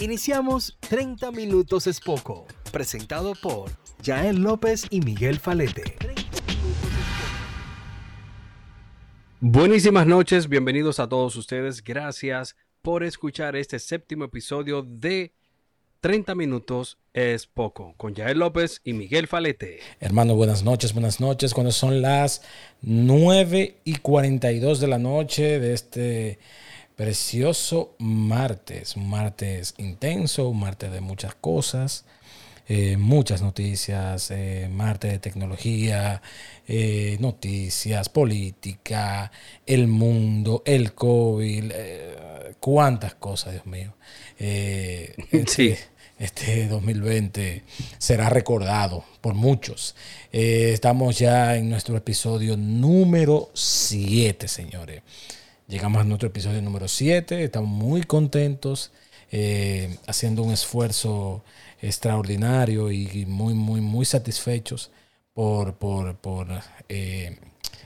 Iniciamos 30 Minutos es Poco, presentado por Jael López y Miguel Falete. Buenísimas noches, bienvenidos a todos ustedes. Gracias por escuchar este séptimo episodio de 30 minutos es poco, con Jael López y Miguel Falete. Hermano, buenas noches, buenas noches. Cuando son las 9 y 42 de la noche de este precioso martes, un martes intenso, un martes de muchas cosas. Eh, muchas noticias, eh, martes de tecnología, eh, noticias, política, el mundo, el COVID, cuántas cosas, Dios mío. sí. Este 2020 será recordado por muchos. estamos ya en nuestro episodio número 7, señores. Llegamos a nuestro episodio número 7, estamos muy contentos, haciendo un esfuerzo extraordinario y muy, muy, muy satisfechos por, por, por eh,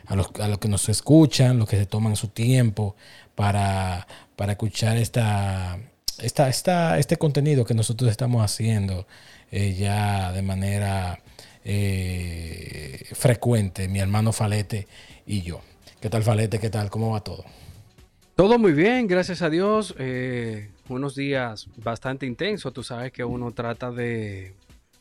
a, los, a, los, que nos escuchan, los que se toman su tiempo para, para escuchar esta, esta, esta, este contenido que nosotros estamos haciendo eh, ya de manera eh, frecuente, mi hermano Falete y yo. ¿Qué tal Falete? ¿Qué tal? ¿Cómo va todo? Todo muy bien, gracias a Dios. Eh, unos días bastante intensos. Tú sabes que uno trata de,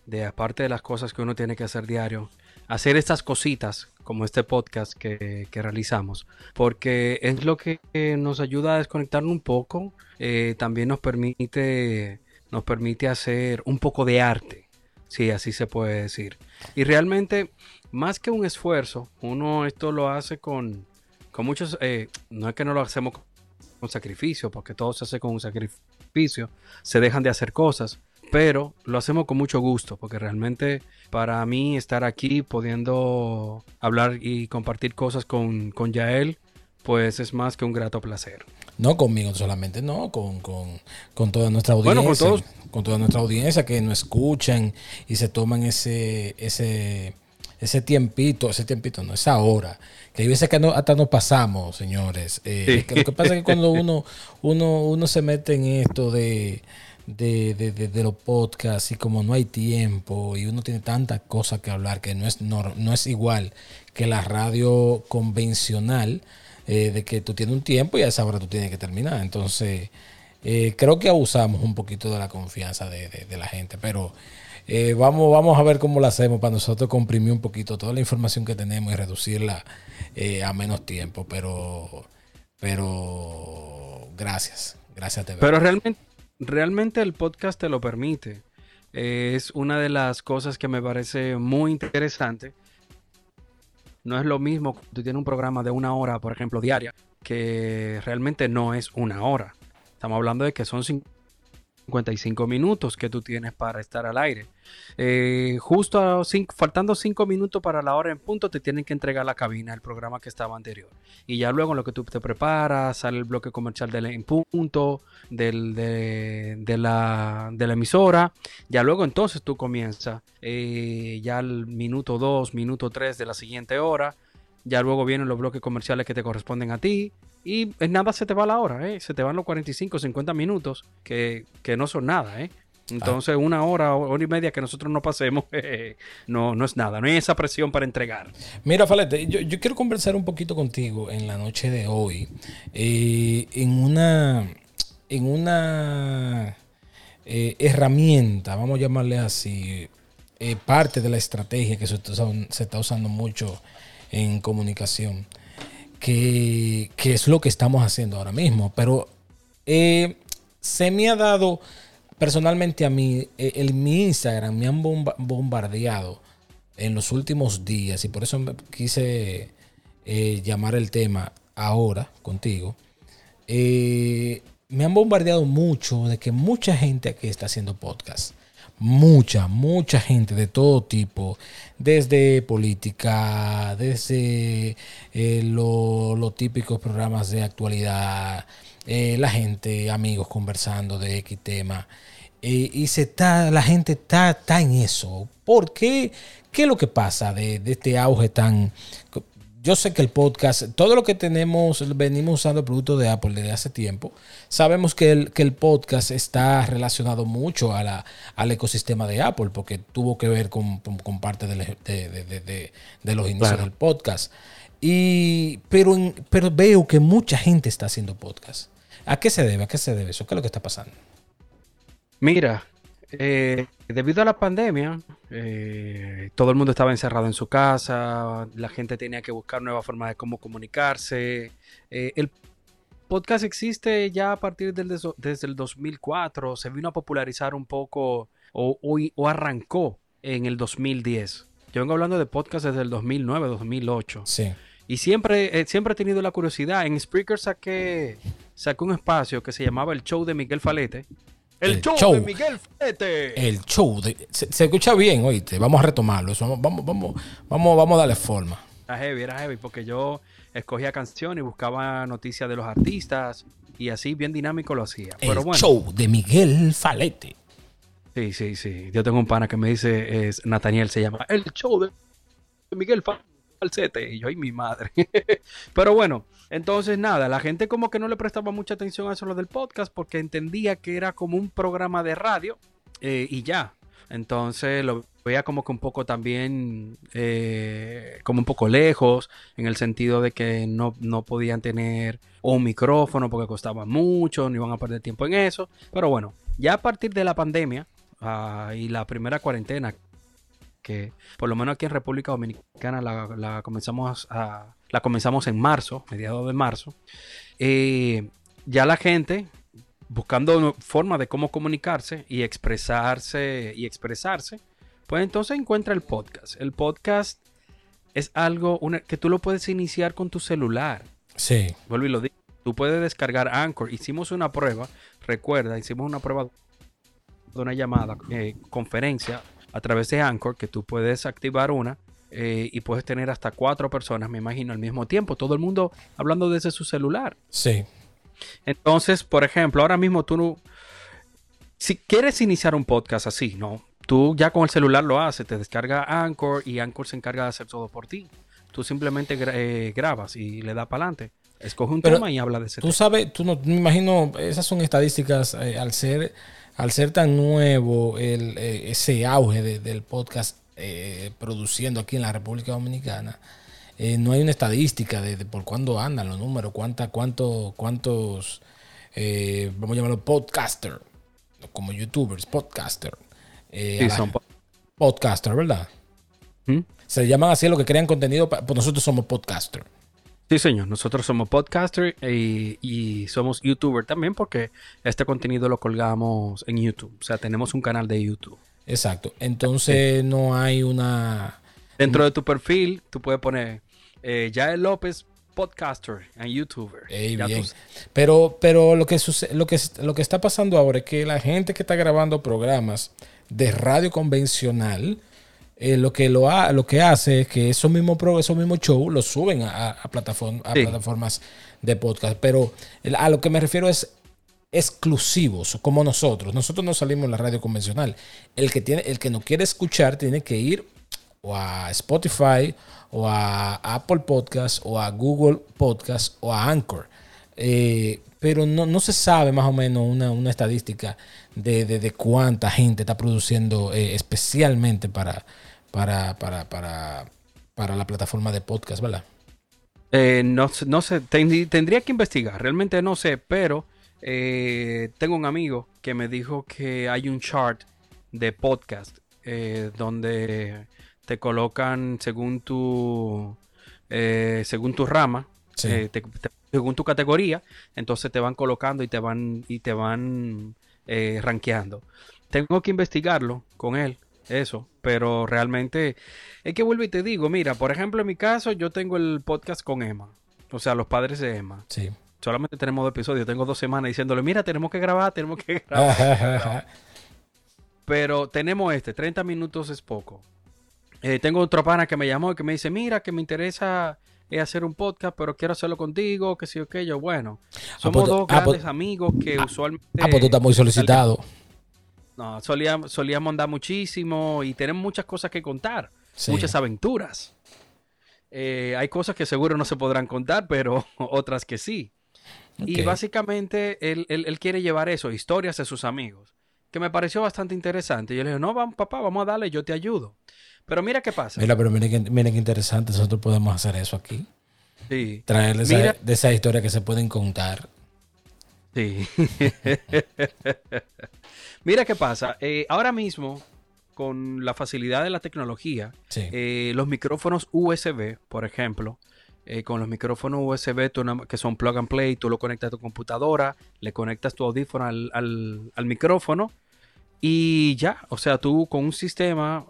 de, aparte de las cosas que uno tiene que hacer diario, hacer estas cositas como este podcast que, que realizamos. Porque es lo que nos ayuda a desconectarnos un poco. Eh, también nos permite, nos permite hacer un poco de arte. Sí, así se puede decir. Y realmente, más que un esfuerzo, uno esto lo hace con con muchos, eh, no es que no lo hacemos con sacrificio, porque todo se hace con un sacrificio, se dejan de hacer cosas, pero lo hacemos con mucho gusto, porque realmente para mí estar aquí pudiendo hablar y compartir cosas con, con Yael, pues es más que un grato placer. No conmigo solamente, no, con, toda nuestra audiencia. Bueno, con todos. Con toda nuestra audiencia que nos escuchan y se toman ese, ese, ese tiempito, ese tiempito, no, esa hora. Que hay veces que no, hasta nos pasamos, señores. Eh, lo que pasa es que cuando uno, uno, uno se mete en esto de, de, los podcasts y como no hay tiempo y uno tiene tantas cosas que hablar que no es, no, es igual que la radio convencional, eh, de que tú tienes un tiempo y a esa hora tú tienes que terminar. Entonces, eh, creo que abusamos un poquito de la confianza de, de la gente, pero eh, vamos, vamos a ver cómo lo hacemos para nosotros comprimir un poquito toda la información que tenemos y reducirla eh, a menos tiempo. Pero, pero gracias, gracias. De pero realmente, realmente el podcast te lo permite. es una de las cosas que me parece muy interesante. No es lo mismo tú tienes un programa de una hora, por ejemplo, diaria, que realmente no es una hora. Estamos hablando de que son 55 minutos que tú tienes para estar al aire. Eh, justo faltando 5 minutos para la hora en punto, te tienen que entregar la cabina, el programa que estaba anterior. Y ya luego en lo que tú te preparas, sale el bloque comercial del en punto, del, de, la, de, la, emisora. Ya luego entonces tú comienzas eh, ya el minuto 2, minuto 3 de la siguiente hora. Ya luego vienen los bloques comerciales que te corresponden a ti. Y nada se te va la hora, ¿eh? Se te van los 45, 50 minutos, que, no son nada, ¿eh? Entonces, una hora, hora y media que nosotros no pasemos, no, no es nada, no hay esa presión para entregar. Mira, Falete, yo, quiero conversar un poquito contigo en la noche de hoy, eh, en una, en una herramienta, vamos a llamarle así, parte de la estrategia que se está usando mucho en comunicación que, es lo que estamos haciendo ahora mismo. Pero eh, se me ha dado personalmente a mí, eh, el, mi Instagram me han bombardeado en los últimos días y por eso quise eh, llamar el tema ahora contigo. me han bombardeado mucho de que mucha gente aquí está haciendo podcast mucha, mucha gente de todo tipo, desde política, desde eh, los típicos programas de actualidad, eh, la gente, amigos conversando de X tema. Eh, y se está, la gente está, está en eso. ¿Por qué? ¿Qué es lo que pasa de, este auge tan yo sé que el podcast, todo lo que tenemos, venimos usando productos de Apple desde hace tiempo, sabemos que el, que el podcast está relacionado mucho a la, al ecosistema de Apple, porque tuvo que ver con, parte de, los inicios del podcast. Y, pero, pero veo que mucha gente está haciendo podcast. ¿A qué se debe? ¿A qué se debe eso? ¿Qué es lo que está pasando? Mira, eh, debido a la pandemia, eh, todo el mundo estaba encerrado en su casa, la gente tenía que buscar nuevas formas de cómo comunicarse. Eh, el podcast existe ya a partir del desde el 2004, se vino a popularizar un poco o, o, arrancó en el 2010. Yo vengo hablando de podcast desde el 2009, 2008. Sí. Y siempre, siempre he tenido la curiosidad. En Spreaker saqué, saqué un espacio que se llamaba El Show de Miguel Falete el, show, de Miguel Fete. El show de, se, escucha bien, oíste. Vamos a retomarlo. vamos, vamos, vamos, vamos, vamos a darle forma. Era heavy, era heavy, porque yo escogía canciones y buscaba noticias de los artistas y así bien dinámico lo hacía. El show de Miguel Falete. Sí, sí, sí. Yo tengo un pana que me dice, es Nathaniel se llama, el show de Miguel Falete. Y yo, y mi madre. Pero bueno, entonces, nada, la gente como que no le prestaba mucha atención a eso lo del podcast porque entendía que era como un programa de radio eh, y ya. Entonces lo veía como que un poco también, eh, como un poco lejos, en el sentido de que no, podían tener un micrófono porque costaba mucho, no iban a perder tiempo en eso. Pero bueno, ya a partir de la pandemia ah, y la primera cuarentena, que por lo menos aquí en República Dominicana la comenzamos a, la comenzamos en marzo, mediados de marzo. Eh, ya la gente buscando forma de cómo comunicarse y expresarse y expresarse, pues entonces encuentra el podcast. El podcast es algo que tú lo puedes iniciar con tu celular. Sí. Vuelvo y lo digo. Tú puedes descargar Anchor. Hicimos una prueba, recuerda, hicimos una prueba de una llamada, eh, conferencia a través de Anchor, que tú puedes activar una eh, y puedes tener hasta cuatro personas, me imagino, al mismo tiempo. Todo el mundo hablando desde su celular. Sí. Entonces, por ejemplo, ahora mismo tú no... Si quieres iniciar un podcast así, ¿no? Tú ya con el celular lo haces, te descarga Anchor y Anchor se encarga de hacer todo por ti. Tú simplemente eh, grabas y le das para adelante. Escoge un tema y habla de ese tú sabes, tú no, me imagino, esas son estadísticas eh, al ser al ser tan nuevo el, ese auge del podcast eh, produciendo aquí en la República Dominicana, eh, no hay una estadística de, por cuándo andan los números, cuánta, cuánto, cuántos, eh, vamos a llamarlo podcaster, como youtubers, podcaster. sí, son podcaster, ¿verdad? ¿Mm? Se llaman así a los que crean contenido, pues nosotros somos podcaster. Sí, señor, nosotros somos podcaster y, y, somos youtuber también porque este contenido lo colgamos en YouTube, o sea, tenemos un canal de YouTube. Exacto. Entonces no hay una... Dentro de tu perfil, tú puedes poner eh, Jael López podcaster and youtuber. Pero, pero lo que, lo, que, lo que está pasando ahora es que la gente que está grabando programas de radio convencional, eh, lo, que lo, ha, lo que hace es que esos mismos, esos mismos shows los suben a, a plataformas de podcast. Pero a lo que me refiero es exclusivos como nosotros. Nosotros no salimos en la radio convencional. El que, tiene, el que no quiere escuchar tiene que ir o a Spotify o a Apple Podcast o a Google Podcast o a Anchor. Eh, pero no, se sabe más o menos una, estadística de, cuánta gente está produciendo eh, especialmente para, para, para, para, la plataforma de podcast, ¿verdad? Eh, no, no sé, tendría que investigar, realmente no sé, pero eh, tengo un amigo que me dijo que hay un chart de podcast eh, donde te colocan según tu eh, según tu rama, según tu categoría, entonces te van colocando y te van y te van rankeando. Tengo que investigarlo con él, eso, pero realmente es que vuelvo y te digo, mira, por ejemplo, en mi caso yo tengo el podcast con Emma, o sea, los padres de Emma. Sí solamente tenemos dos episodios. Tengo dos semanas diciéndole, mira, tenemos que grabar, tenemos que grabar. Pero tenemos este, 30 minutos es poco. Eh, tengo otro pana que me llamó y que me dice, mira, que me interesa eh, hacer un podcast, pero quiero hacerlo contigo, que sí o que yo. Bueno, ah, somos pues, dos ah, pues, grandes amigos que ah, usualmente... Ah, pues tú estás muy solicitado. No, solíamos, solíamos andar muchísimo y tenemos muchas cosas que contar, muchas aventuras. Eh, hay cosas que seguro no se podrán contar, pero otras que sí. Y básicamente él, él- él quiere llevar eso, historias de sus amigos, que me pareció bastante interesante. Yo le dije, no, vamos, papá, vamos a darle, yo te ayudo. Pero mira qué pasa. Mira, pero miren que, miren qué interesante. Nosotros podemos hacer eso aquí. Sí, Traerles esa- Mira. de esa historia que se pueden contar. Sí. mira qué pasa. Eh, ahora mismo, con la facilidad de la tecnología, Sí. eh, los micrófonos USB, por ejemplo, eh, con los micrófonos USB tú que son plug and play, tú lo conectas a tu computadora, le conectas tu audífono al, al- al micrófono y ya, o sea, tú con un sistema,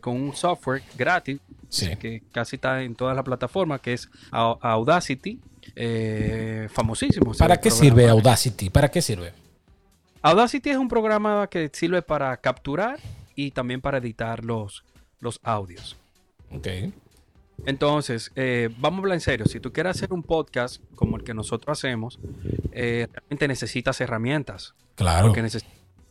con un software gratis, Sí. que casi está en todas las plataformas, que es Au- Audacity, eh, famosísimo. ¿Para qué programa. sirve Audacity? ¿Para qué sirve? Audacity es un programa que sirve para capturar y también para editar los, los audios. Ok. Entonces, eh, vamos a hablar en serio. Si tú quieres hacer un podcast como el que nosotros hacemos, eh, realmente necesitas herramientas. Claro. Porque neces-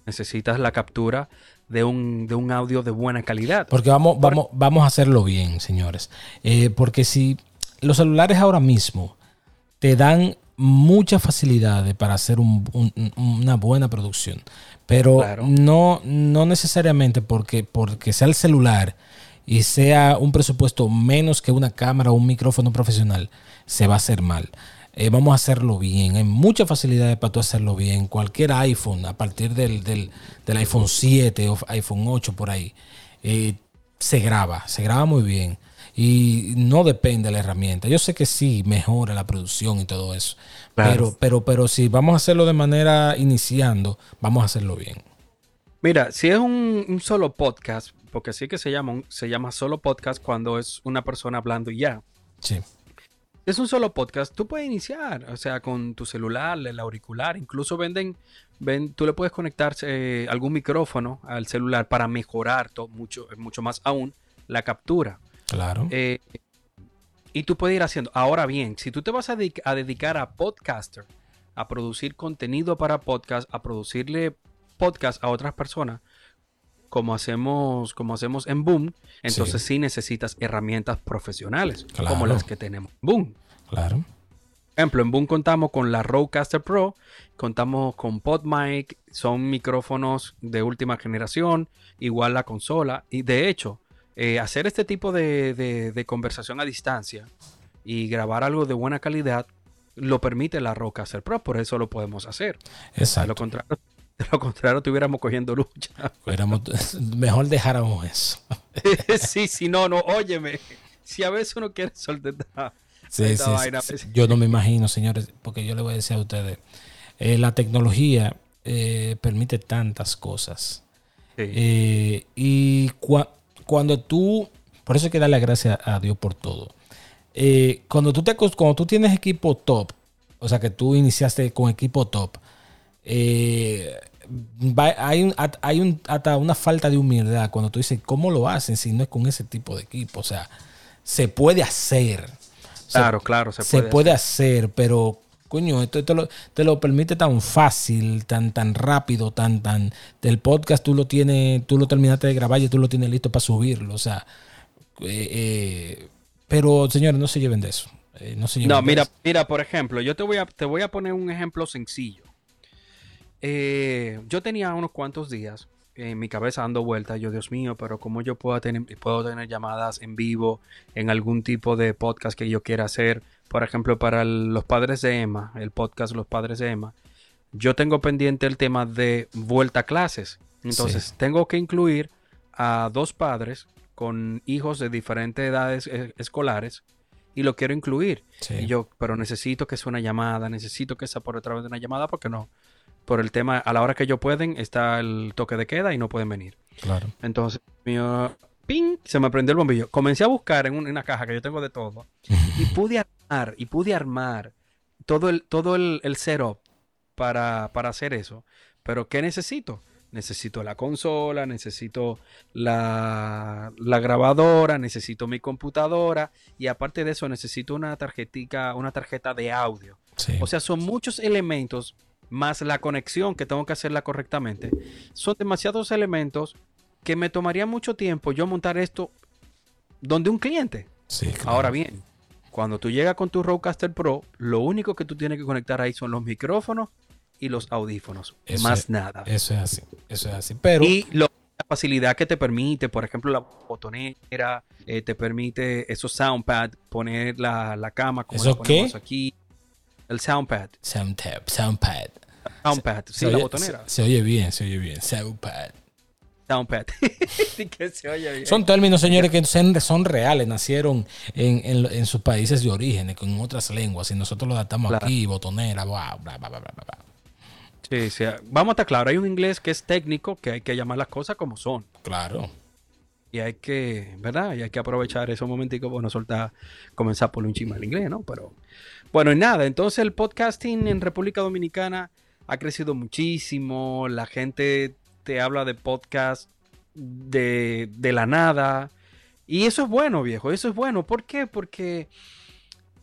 necesitas la captura de un, de un audio de buena calidad. Porque vamos, vamos, vamos a hacerlo bien, señores. Eh, porque si los celulares ahora mismo te dan muchas facilidades para hacer un- un- un- una buena producción, pero Claro. no, no necesariamente porque, porque sea el celular y sea un presupuesto menos que una cámara o un micrófono profesional, se va a hacer mal. Eh, vamos a hacerlo bien. Hay muchas facilidades para tú hacerlo bien. Cualquier iPhone, a partir del, del- del iPhone 7 o iPhone 8 por ahí, eh, se graba, se graba muy bien. Y no depende de la herramienta. Yo sé que sí mejora la producción y todo eso. Claro. Pero, pero, pero si vamos a hacerlo de manera iniciando, vamos a hacerlo bien. Mira, si es un, un solo podcast, porque sí que se llama, un- se llama solo podcast cuando es una persona hablando y ya. Sí. es un solo podcast, tú puedes iniciar, o sea, con tu celular, el auricular, incluso venden, ven, tú le puedes conectar eh, algún micrófono al celular para mejorar to- mucho, mucho más aún la captura. Claro. Eh, y tú puedes ir haciendo. Ahora bien, si tú te vas a, dedic- a dedicar a podcaster, a producir contenido para podcast, a producirle podcast a otras personas, como hacemos, como hacemos en Boom, entonces sí, necesitas herramientas profesionales, como las que tenemos en Boom. Claro. Por ejemplo, en Boom contamos con la Rodecaster Pro, contamos con PodMic, son micrófonos de última generación, igual la consola. Y de hecho, eh, hacer este tipo de, de- de conversación a distancia y grabar algo de buena calidad lo permite la Rodecaster Pro, por eso lo podemos hacer. De lo Exacto. contrario, de lo contrario estuviéramos cogiendo lucha. Mejor dejáramos eso. sí, sí, no, no, óyeme. Si a veces uno quiere soltar Sí, sí. Yo no me imagino, señores, porque yo le voy a decir a ustedes, eh, la tecnología eh, permite tantas cosas. Sí. Eh, y cua- cuando tú, por eso hay que darle gracias a Dios por todo. Eh, cuando, tú te, cuando tú tienes equipo top, o sea que tú iniciaste con equipo top, eh, hay, un, hay un, hasta una falta de humildad cuando tú dices, ¿cómo lo hacen si no es con ese tipo de equipo? O sea, se puede hacer. Se- claro, claro, se se puede. puede, hacer, pero coño, esto te lo, te lo permite tan fácil, tan, tan rápido, tan, tan. Del podcast tú lo tienes, tú lo terminaste de grabar y tú lo tienes listo para subirlo. O sea, eh, eh, pero señores, no se lleven de eso. eh, no se lleven No, de mira, eso. mira, por ejemplo, yo te voy a, te voy a poner un ejemplo sencillo. Yo tenía unos cuantos días en mi cabeza dando vueltas, yo, Dios mío, pero cómo yo puedo tener, puedo tener llamadas en vivo en algún tipo de podcast que yo quiera hacer, por ejemplo, para el- los padres de Emma, el podcast Los Padres de Emma, yo tengo pendiente el tema de vuelta a clases. Entonces, tengo que incluir a dos padres con hijos de diferentes edades eh, escolares y lo quiero incluir. Sí. Y yo, pero necesito que sea una llamada, necesito que sea por a través de una llamada porque no. Por el tema, a la hora que ellos pueden, está el toque de queda y no pueden venir. Claro. Entonces, mío, ping, se me prendió el bombillo. Comencé a buscar en, un- en una caja que yo tengo de todo y pude armar, y pude armar todo el, todo el, el setup para, para hacer eso. Pero ¿qué necesito? Necesito la consola, necesito la, la grabadora, necesito mi computadora y aparte de eso necesito una tarjetica, una tarjeta de audio. Sí. O sea, son muchos elementos más la conexión que tengo que hacerla correctamente. Son demasiados elementos que me tomaría mucho tiempo yo montar esto donde un cliente. Sí, claro. Ahora bien, cuando tú llegas con tu Rodecaster Pro, lo único que tú tienes que conectar ahí son los micrófonos y los audífonos. Eso más es- nada. Eso es así. Eso es así. Pero. Y lo- la facilidad que te permite, por ejemplo, la botonera, eh, te permite esos soundpad, poner la, la cama como ¿Eso la ponemos qué? aquí. El soundpad. Soundtap, Soundpad. Soundpad, sí, Se la oye- botonera. Se, se oye bien, se oye bien. Soundpad. Soundpad. Que se oye bien. Son términos, señores, que son, son reales, nacieron en, en- en sus países de origen, con otras lenguas, y nosotros lo adaptamos Claro. aquí, botonera, bla, bla, bla, bla, bla, bla. Sí, sí. Vamos a estar claro, hay un inglés que es técnico, que hay que llamar las cosas como son. Claro. Y hay que, ¿verdad? Y hay que aprovechar esos momenticos, bueno, soltar, comenzar por un chisme al inglés, ¿no? Pero, bueno, y nada, entonces el podcasting en República Dominicana ha crecido muchísimo, la gente te habla de podcast de, de la nada, y eso es bueno, viejo, eso es bueno. ¿Por qué? Porque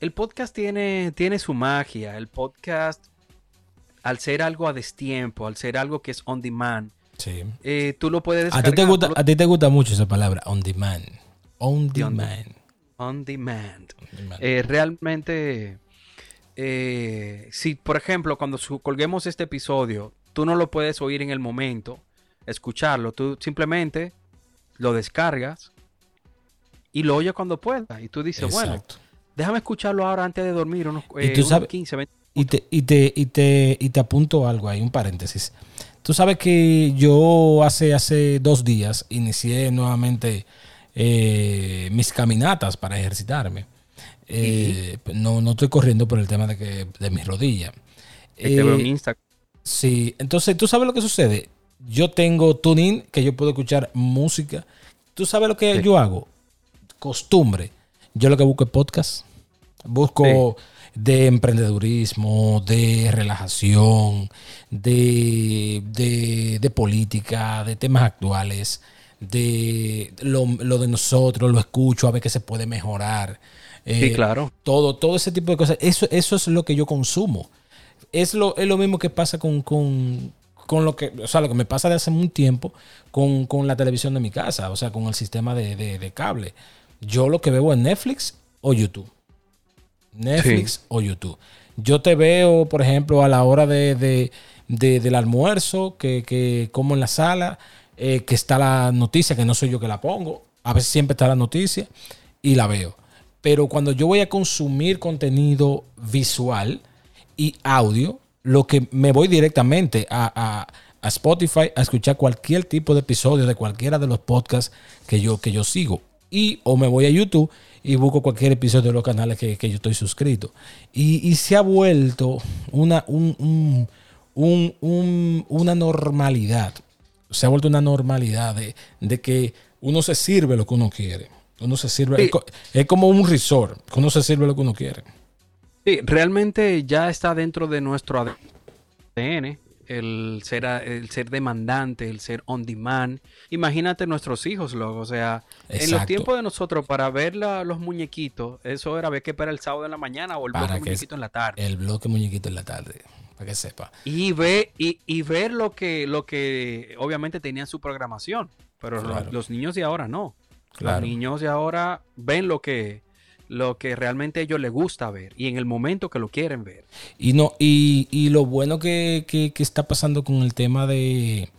el podcast tiene, tiene su magia, el podcast, al ser algo a destiempo, al ser algo que es on demand, Sí. eh, tú lo puedes A ti, te gusta, tú lo- a ti te gusta mucho esa palabra, on demand. On De on demand. on demand. On demand. Eh, realmente, eh, si por ejemplo, cuando colguemos este episodio, tú no lo puedes oír en el momento, escucharlo, tú simplemente lo descargas y lo oyes cuando puedas. Y tú dices, bueno, déjame escucharlo ahora antes de dormir, unos, Y eh, tú unos sabes- 15, 20. Y te, y, te, y, te, y te apunto algo ahí, un paréntesis. Tú sabes que yo hace, hace dos días inicié nuevamente eh, mis caminatas para ejercitarme. Eh, no, no estoy corriendo por el tema de, que, de mis rodillas. te veo en Eh, Instagram. Sí, entonces tú sabes lo que sucede. Yo tengo tuning que yo puedo escuchar música. ¿Tú sabes lo que Sí. yo hago? Costumbre. Yo lo que busco es podcast. Busco de emprendedurismo, de relajación, de, de, de política, de temas actuales, de lo, lo de nosotros, lo escucho a ver qué se puede mejorar. Sí, Eh, claro. todo, todo ese tipo de cosas. Eso, eso es lo que yo consumo. Es lo, es lo mismo que pasa con, con, con lo que, o sea, lo que me pasa de hace un tiempo con, con la televisión de mi casa, o sea, con el sistema de, de- de cable. Yo lo que veo es Netflix o YouTube. Netflix o YouTube. Yo te veo, por ejemplo, a la hora de, de- de- del almuerzo, que, que como en la sala, eh, que está la noticia, que no soy yo que la pongo. A veces siempre está la noticia y la veo. Pero cuando yo voy a consumir contenido visual y audio, lo que me voy directamente a, a- a Spotify a escuchar cualquier tipo de episodio de cualquiera de los podcasts que yo, que yo sigo. Y o me voy a YouTube y busco cualquier episodio de los canales que, que yo estoy suscrito. Y, y se ha vuelto una, un- un- un- un- una normalidad. Se ha vuelto una normalidad de, de que uno se sirve lo que uno quiere. Uno se sirve. Sí. Es, co- es como un resort. Uno se sirve lo que uno quiere. Sí, realmente ya está dentro de nuestro ADN el ser, el ser demandante, el ser on demand. Imagínate nuestros hijos, luego, o sea, en los tiempos de nosotros para ver la- los muñequitos, eso era ver que para el sábado en la mañana o el Para bloque que- muñequito en la tarde. El bloque muñequito en la tarde. Para que sepa. Y ve y, y ver lo que lo que obviamente tenían su programación, pero lo- Claro. los niños de ahora no. Claro. Los niños de ahora ven lo que lo que realmente a ellos les gusta ver y en el momento que lo quieren ver. Y no, y, y lo bueno que, que- que está pasando con el tema de,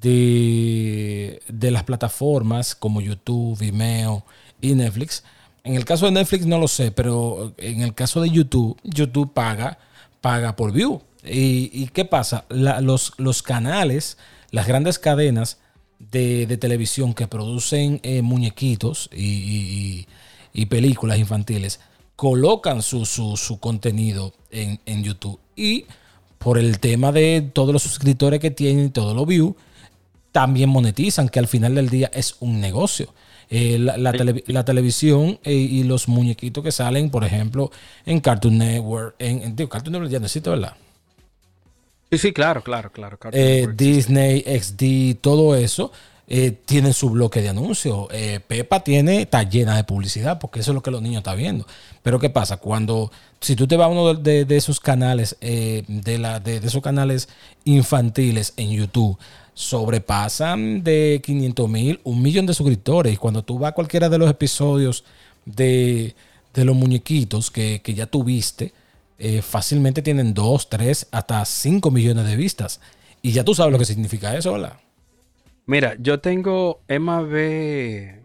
de, de las plataformas como YouTube, Vimeo y Netflix. En el caso de Netflix no lo sé, pero en el caso de YouTube, YouTube paga, paga por view. ¿Y, y qué pasa? La- los, los canales, las grandes cadenas de, de televisión que producen eh, muñequitos y, y- películas infantiles colocan su, su- su contenido en, en YouTube. Y por el tema de todos los suscriptores que tienen y todos los views, también monetizan, que al final del día es un negocio. Eh, la, la tele- la televisión eh, y los muñequitos que salen, por ejemplo, en Cartoon Network, en, en- digo, Cartoon Network ya no existe, ¿verdad? Sí, sí, claro, claro, claro. Eh. Disney, XD, todo eso, eh, tienen su bloque de anuncios. Eh, Pepa tiene, está llena de publicidad, porque eso es lo que los niños están viendo. Pero ¿qué pasa? Cuando, si tú te vas a uno de, de- esos canales, eh, de, la, de, de esos canales infantiles en YouTube, sobrepasan de 500 mil, un millón de suscriptores. Y cuando tú vas a cualquiera de los episodios de, de los muñequitos que, que ya tuviste, eh, fácilmente tienen 2, 3, hasta 5 millones de vistas. Y ya tú sabes lo que significa eso, ¿verdad? Mira, yo tengo Emma ve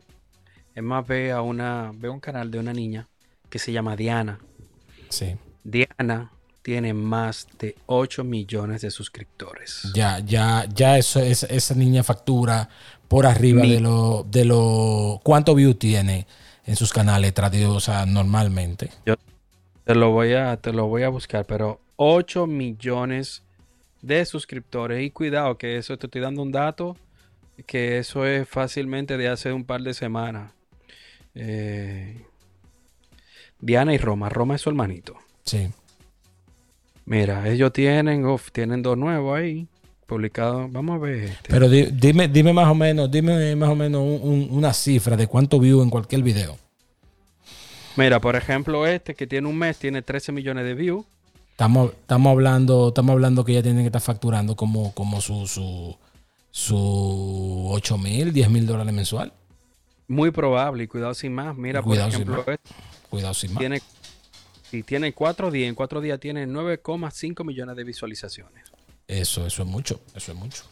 Emma ve a una ve un canal de una niña que se llama Diana. Sí. Diana tiene más de 8 millones de suscriptores. Ya, ya, ya eso es, esa niña factura por arriba Mi- de lo, de lo. ¿Cuánto view tiene en sus canales tradidos, o sea, normalmente? Te lo voy a te lo voy a buscar, pero 8 millones de suscriptores y cuidado que eso te estoy dando un dato que eso es fácilmente de hace un par de semanas. Eh, Diana y Roma, Roma es su hermanito. Sí. Mira, ellos tienen, uf, tienen dos nuevos ahí publicados. Vamos a ver. este. Pero di- dime, dime más o menos, dime más o menos un- un- una cifra de cuánto view en cualquier video. Mira, por ejemplo, este que tiene un mes tiene 13 millones de views. Estamos, estamos hablando, estamos hablando que ya tienen que estar facturando como, como su, su, su 8 mil, 10 mil dólares mensual. Muy probable, y cuidado sin más. Mira, Cuidado por sin ejemplo, más. este Cuidado sin más. tiene, y tiene cuatro días. En cuatro días tiene 9,5 millones de visualizaciones. Eso, eso es mucho, eso es mucho.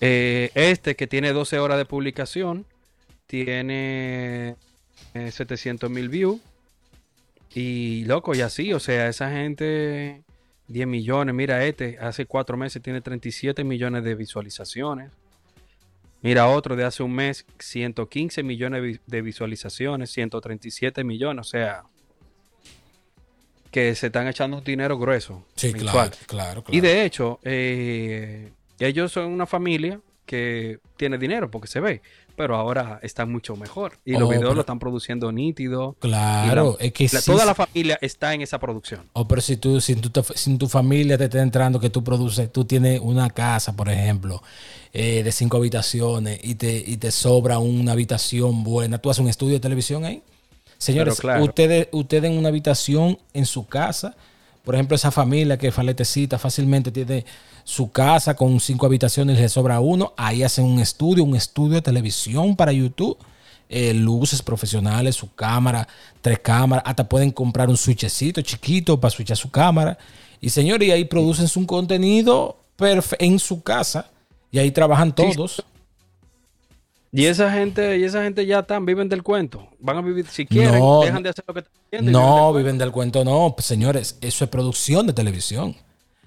Eh, este que tiene 12 horas de publicación tiene 700 mil views. Y loco, y así, o sea, esa gente 10 millones. Mira, este hace cuatro meses tiene 37 millones de visualizaciones. Mira, otro de hace un mes, 115 millones de visualizaciones, 137 millones, o sea, que se están echando un dinero grueso. Sí, claro, claro. Y de hecho, eh, ellos son una familia que tiene dinero porque se ve, pero ahora está mucho mejor. Y los Oh, videos pero- lo están produciendo nítido. Claro, es que La- sí toda la familia está en esa producción. Oh, pero si tú, si tú te- si tu familia te está entrando que tú produces, tú tienes una casa, por ejemplo, eh, de cinco habitaciones y te, y te sobra una habitación buena, ¿tú haces un estudio de televisión ahí? Señores, claro. ustedes, ustedes en una habitación en su casa, por ejemplo, esa familia que faletecita fácilmente tiene su casa con cinco habitaciones y le sobra uno, ahí hacen un estudio, un estudio de televisión para YouTube, eh, luces profesionales, su cámara, tres cámaras, hasta pueden comprar un switchecito chiquito para switchar su cámara. Y señores, y ahí producen su contenido en su casa y ahí trabajan todos. Y esa gente, y esa gente ya están, viven del cuento. Van a vivir, si quieren, No, dejan de hacer lo que están haciendo. No, del viven del cuento, no, Pues, señores, eso es producción de televisión.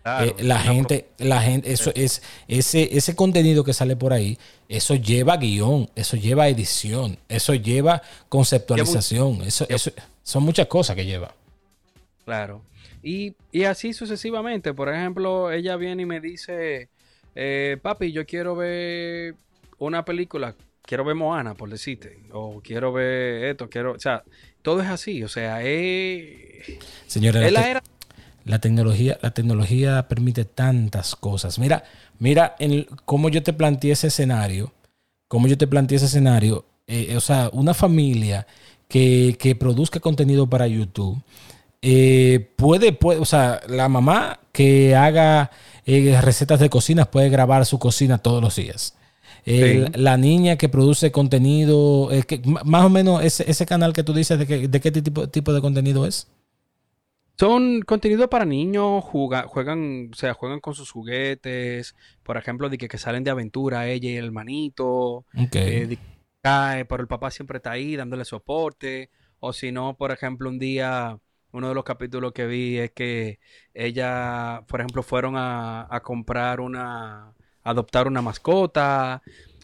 Claro, Eh, la gente, la gente, eso es, ese, ese contenido que sale por ahí, eso lleva guion, eso lleva edición, eso lleva conceptualización, eso, eso, son muchas cosas que lleva. Claro. Y, y así sucesivamente. Por ejemplo, ella viene y me dice, eh, papi, yo quiero ver una película, quiero ver Moana, por decirte, o quiero ver esto, quiero, o sea, todo es así, o sea, es, Señores, es la, la te- era... la tecnología, la tecnología permite tantas cosas. Mira, mira en cómo yo te planteé ese escenario, cómo yo te planteé ese escenario, eh, o sea, una familia que, que produzca contenido para YouTube. eh, puede, puede, o sea, la mamá que haga eh, recetas de cocina puede grabar su cocina todos los días. El- Sí. La niña que produce contenido, eh, que, más o menos ese, ese canal que tú dices, ¿de, qué- de qué tipo, tipo de contenido es? Son contenido para niños, juegan, o sea, juegan con sus juguetes, por ejemplo, de que, que salen de aventura ella y el hermanito, Ok. eh, de que cae, pero el papá siempre está ahí dándole soporte. O si no, por ejemplo, un día, uno de los capítulos que vi es que ella, por ejemplo, fueron a, a comprar una, adoptar una mascota,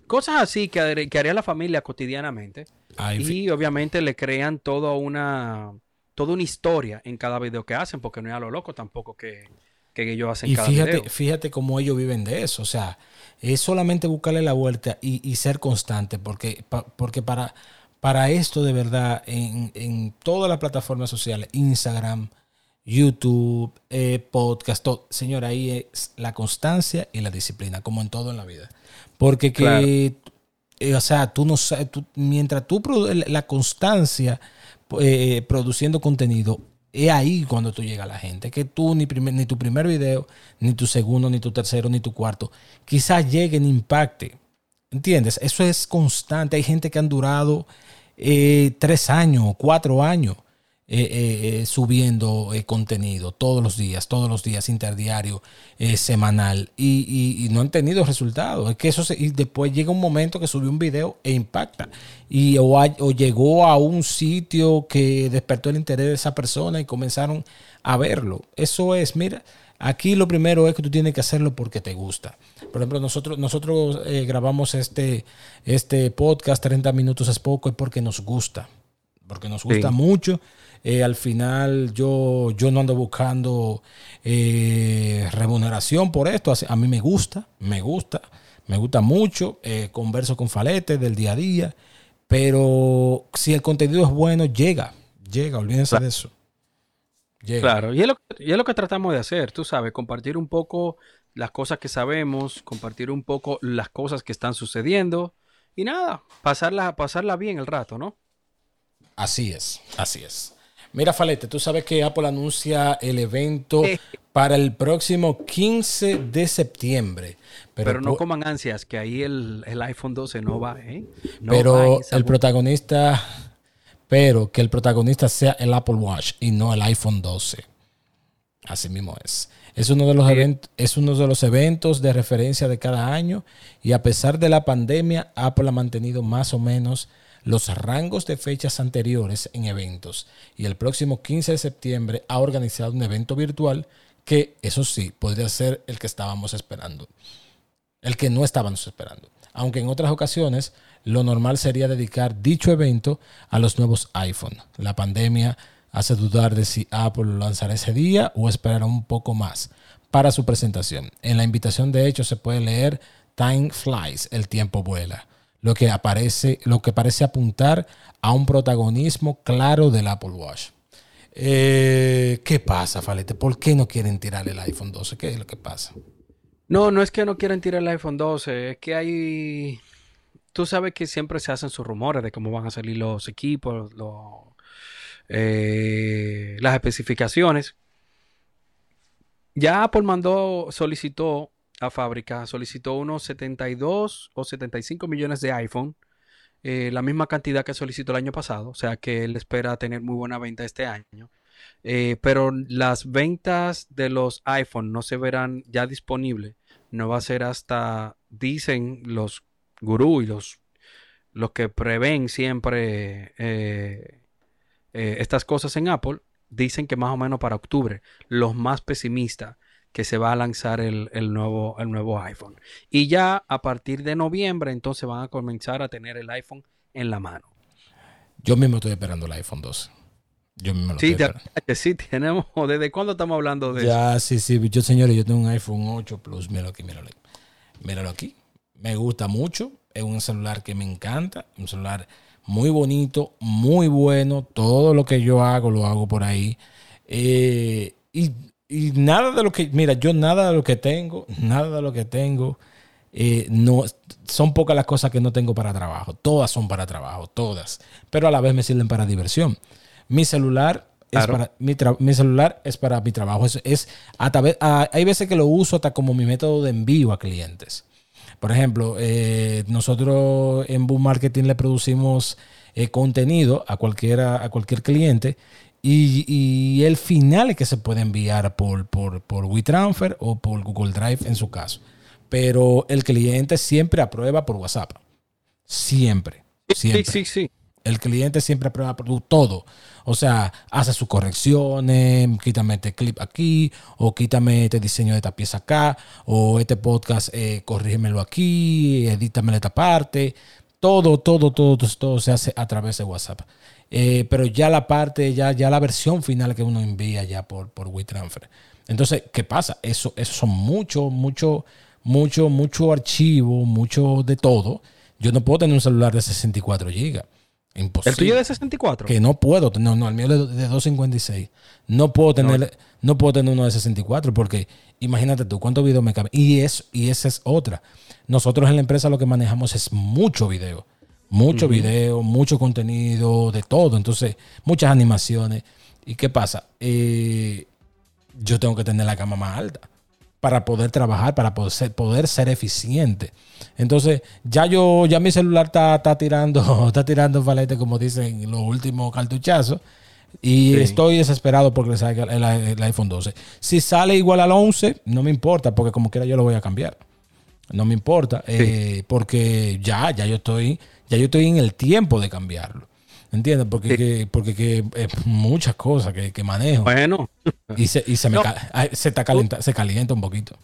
cosas así que, har- que haría la familia cotidianamente. Ay, Y obviamente le crean toda una, toda una historia en cada video que hacen, porque no es a lo loco tampoco que, que ellos hacen Y cada fíjate, video. fíjate cómo ellos viven de eso. O sea, es solamente buscarle la vuelta y, y ser constante. Porque, pa- porque para, para esto de verdad, en, en todas las plataformas sociales, Instagram, YouTube, eh, podcast, todo, señor, ahí es la constancia y la disciplina, como en todo en la vida. Porque que, Claro. eh, o sea, tú no sabes, tú- mientras tú, la constancia eh, produciendo contenido, es ahí cuando tú llegas a la gente. Que tú ni, primer- ni tu primer video, ni tu segundo, ni tu tercero, ni tu cuarto, quizás lleguen, impacte. ¿Entiendes? Eso es constante. Hay gente que han durado tres años, cuatro años. Eh, eh, subiendo contenido todos los días, todos los días, interdiario, semanal, y, no han tenido resultados. Es que eso y después llega un momento que subió un video e impacta. Y o, o, llegó a un sitio que despertó el interés de esa persona y comenzaron a verlo. Eso es, mira, Aquí lo primero es que tú tienes que hacerlo porque te gusta. Por ejemplo, nosotros, nosotros eh, grabamos este, este podcast, 30 minutos es poco, es porque nos gusta. Porque nos gusta mucho. Eh, al final yo, yo no ando buscando eh, remuneración por esto. A mí me gusta, me gusta, me gusta mucho. converso con Falete del día a día. Pero si el contenido es bueno, llega, llega, olvídense de eso. Claro, y es, lo, y es lo que tratamos de hacer, tú sabes, compartir un poco las cosas que sabemos, compartir un poco las cosas que están sucediendo y nada, pasarla, pasarla bien el rato, ¿no? Así es, así es. Mira, Falete, tú sabes que Apple anuncia el evento para el próximo 15 de septiembre. Pero, no coman ansias, que ahí el, iPhone 12 no va, ¿eh? pero el protagonista pero que el protagonista sea el Apple Watch y no el iPhone 12. Así mismo es. Es uno, de los eventos, es uno de los eventos de referencia de cada año y a pesar de la pandemia, Apple ha mantenido más o menos los rangos de fechas anteriores en eventos y el próximo 15 de septiembre ha organizado un evento virtual que, eso sí, podría ser el que estábamos esperando, el que no estábamos esperando. Aunque en otras ocasiones lo normal sería dedicar dicho evento a los nuevos iPhone. La pandemia hace dudar de si Apple lo lanzará ese día o esperará un poco más para su presentación. En la invitación de hecho se puede leer Time flies, el tiempo vuela, lo que aparece, lo que parece apuntar a un protagonismo claro del Apple Watch. Eh, ¿Qué pasa, Falete? ¿Por qué no quieren tirar el iPhone 12? ¿Qué es lo que pasa? No, no es que no quieran tirar el iPhone 12, es que hay tú sabes que siempre se hacen sus rumores de cómo van a salir los equipos, eh, las especificaciones. Ya Apple mandó, solicitó a fábrica, solicitó unos 72 o 75 millones de iPhone, eh, la misma cantidad que solicitó el año pasado, o sea que él espera tener muy buena venta este año. Eh, pero las ventas de los iPhone no se verán ya disponibles, no va a ser hasta, dicen los gurú y los, los que prevén siempre eh, estas cosas en Apple, dicen que más o menos para octubre, los más pesimistas, que se va a lanzar el, nuevo, el nuevo iPhone. Y ya a partir de noviembre, entonces van a comenzar a tener el iPhone en la mano. Yo mismo estoy esperando el iPhone 12. Yo mismo lo sí, estoy ya, sí, tenemos. ¿Desde cuándo estamos hablando de eso? Ya, sí, sí. Yo, señores, yo tengo un iPhone 8 Plus. Míralo aquí, míralo aquí. Míralo aquí me gusta mucho. Es un celular que me encanta. Un celular muy bonito, muy bueno. Todo lo que yo hago, lo hago por ahí. Eh, y, nada de lo que, mira, yo nada de lo que tengo, nada de lo que tengo, eh, no, son pocas las cosas que no tengo para trabajo. Todas son para trabajo, todas. Pero a la vez me sirven para diversión. Mi celular es para mi, celular es para mi trabajo. Es, a, hay veces que lo uso hasta como mi método de envío a clientes. Por ejemplo, eh, nosotros en Boom Marketing le producimos eh, contenido a, cualquiera, a cualquier cliente y, el final es que se puede enviar por, por, por WeTransfer o por Google Drive en su caso. Pero el cliente siempre aprueba por WhatsApp. Siempre. siempre. Sí, sí, sí. El cliente siempre aprueba todo. O sea, hace sus correcciones, quítame este clip aquí, o quítame este diseño de esta pieza acá, o este podcast, eh, corrígemelo aquí, edítame esta parte. Todo, todo, todo, todo, se hace a través de WhatsApp. Eh, pero ya la parte, ya, ya la versión final que uno envía ya por, por WeTransfer. Entonces, ¿qué pasa? Eso, eso son mucho, mucho, mucho, mucho archivo, mucho de todo. Yo no puedo tener un celular de 64 GB. Imposible. ¿El tuyo de 64? Que no puedo tener, no, no, el mío es de 256. No puedo tener, no. puedo tener uno de 64 porque imagínate tú cuántos videos me caben. Y, es, y esa es otra. Nosotros en la empresa lo que manejamos es mucho video. Mucho video, mucho contenido, de todo. Entonces, muchas animaciones. ¿Y qué pasa? Eh, yo tengo que tener la cama más alta para poder trabajar, para poder ser, poder ser eficiente. Entonces, ya yo, ya mi celular está, está tirando, está tirando falete, como dicen los últimos cartuchazos. Y estoy desesperado porque le salga el, iPhone 12. Si sale igual al 11, no me importa, porque como quiera yo lo voy a cambiar. No me importa, eh, porque ya, ya yo estoy, ya yo estoy en el tiempo de cambiarlo. ¿Entiendes? Porque, que, porque que, muchas cosas que, manejo. Bueno. Y se, y se, me se, está calienta, se calienta un poquito.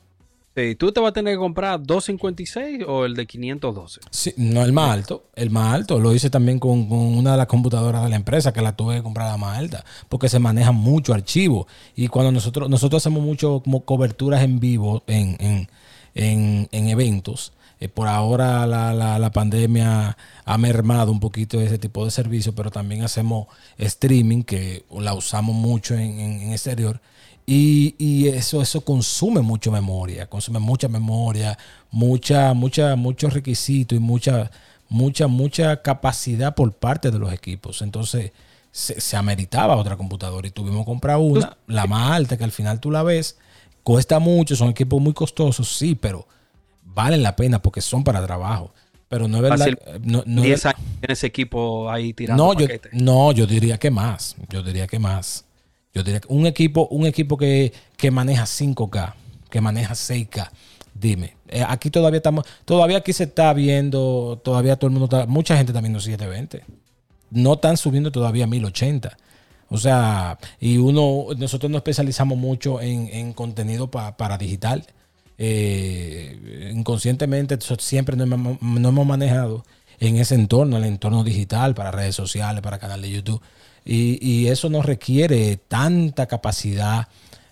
Sí, ¿tú te vas a tener que comprar 256 o el de 512? Sí, no el más alto, el más alto. Lo hice también con, una de las computadoras de la empresa que la tuve que comprar la más alta, porque se maneja mucho archivo. Y cuando nosotros, nosotros hacemos mucho como coberturas en vivo en, en, en, en eventos, eh, por ahora la, la, pandemia ha mermado un poquito ese tipo de servicio, pero también hacemos streaming, que la usamos mucho en, en, exterior. Y, y, eso, eso consume mucha memoria, consume mucha memoria, mucha, mucha, muchos requisitos y mucha, mucha, mucha capacidad por parte de los equipos. Entonces, se, se ameritaba otra computadora y tuvimos que comprar una, la más alta, que al final tú la ves, cuesta mucho, son equipos muy costosos, sí, pero valen la pena porque son para trabajo. Pero no es verdad. no, no 10 años en ese equipo ahí tirando. No, yo, no, yo diría que más. Yo diría que más. Yo diría que un equipo, un equipo que, maneja 5K, que maneja 6K. Dime, eh, aquí todavía estamos, todavía aquí se está viendo, todavía todo el mundo está, mucha gente está viendo 720. No están subiendo todavía a 1080. O sea, y uno, nosotros nos especializamos mucho en, contenido para digital eh, inconscientemente siempre no hemos, manejado en ese entorno, el entorno digital, para redes sociales, para canal de YouTube. Y, eso no requiere tanta capacidad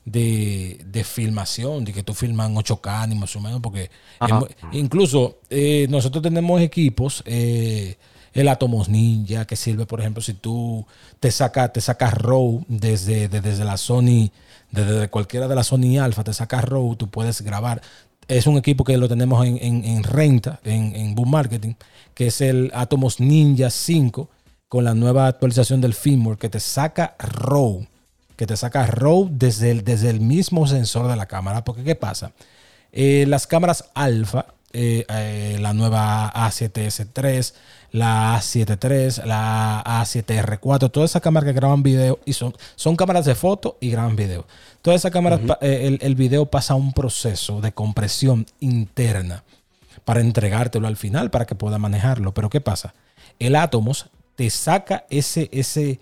de, filmación, de que tú filmas en 8K ni más o menos, porque incluso eh, nosotros tenemos equipos, eh, el Atomos Ninja, que sirve, por ejemplo, si tú te sacas te sacas RAW desde, desde la Sony desde cualquiera de las Sony Alpha, te sacas RAW, tú puedes grabar. Es un equipo que lo tenemos en, renta, en, en Boom Marketing, que es el Atomos Ninja 5 con la nueva actualización del firmware que te saca RAW, que te saca RAW desde el, desde el mismo sensor de la cámara. Porque, ¿qué pasa? Eh, las cámaras alfa, eh, eh, la nueva A7S3, la A73, la A7R4, todas esas cámaras que graban video y son, son cámaras de foto y graban video. Todas esas cámaras, eh, el, video pasa un proceso de compresión interna para entregártelo al final para que pueda manejarlo. Pero ¿qué pasa? El Atomos te saca ese, ese,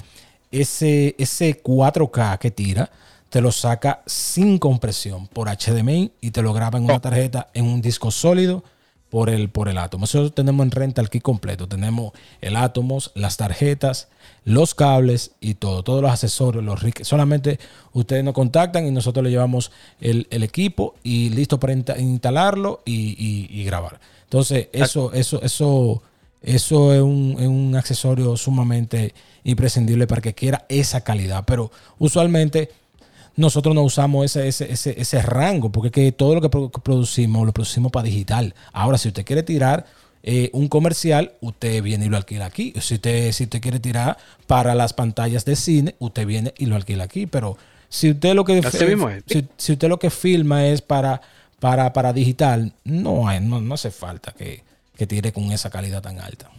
ese, ese 4K que tira, te lo saca sin compresión por HDMI y te lo graba en una oh. tarjeta en un disco sólido por el, por el átomo. Nosotros tenemos en renta el kit completo. Tenemos el átomos, las tarjetas, los cables y todo, todos los accesorios, los Solamente ustedes nos contactan y nosotros le llevamos el, equipo y listo para instalarlo y, grabar. Entonces, eso, eso, eso, eso es un, es un accesorio sumamente imprescindible para que quiera esa calidad. Pero usualmente nosotros no usamos ese, ese, ese, rango, porque que todo lo que producimos lo producimos para digital. Ahora, si usted quiere tirar eh, un comercial, usted viene y lo alquila aquí. Si usted, si usted quiere tirar para las pantallas de cine, usted viene y lo alquila aquí. Pero si usted lo que, si, usted lo que filma es para, para, para digital, no, hay, no, no hace falta que, que tire con esa calidad tan alta.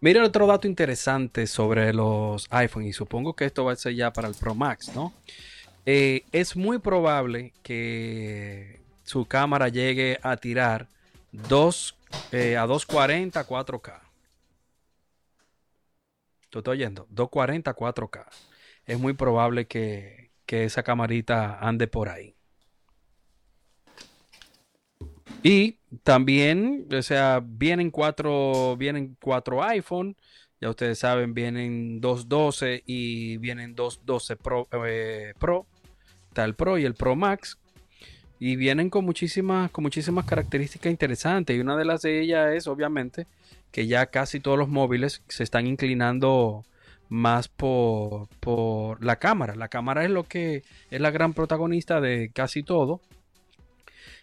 Mira otro dato interesante sobre los iPhone y supongo que esto va a ser ya para el Pro Max, ¿no? Eh, es muy probable que su cámara llegue a tirar dos, eh, a 240 4K. ¿Tú estás oyendo? 240 4K. Es muy probable que, que esa camarita ande por ahí. Y también, o sea, vienen cuatro, vienen cuatro iPhone. Ya ustedes saben, vienen dos 12 y vienen dos 12 Pro, eh, Pro. Está el Pro y el Pro Max. Y vienen con muchísimas, con muchísimas características interesantes. Y una de las de ellas es, obviamente, que ya casi todos los móviles se están inclinando más por, por la cámara. La cámara es lo que es la gran protagonista de casi todo.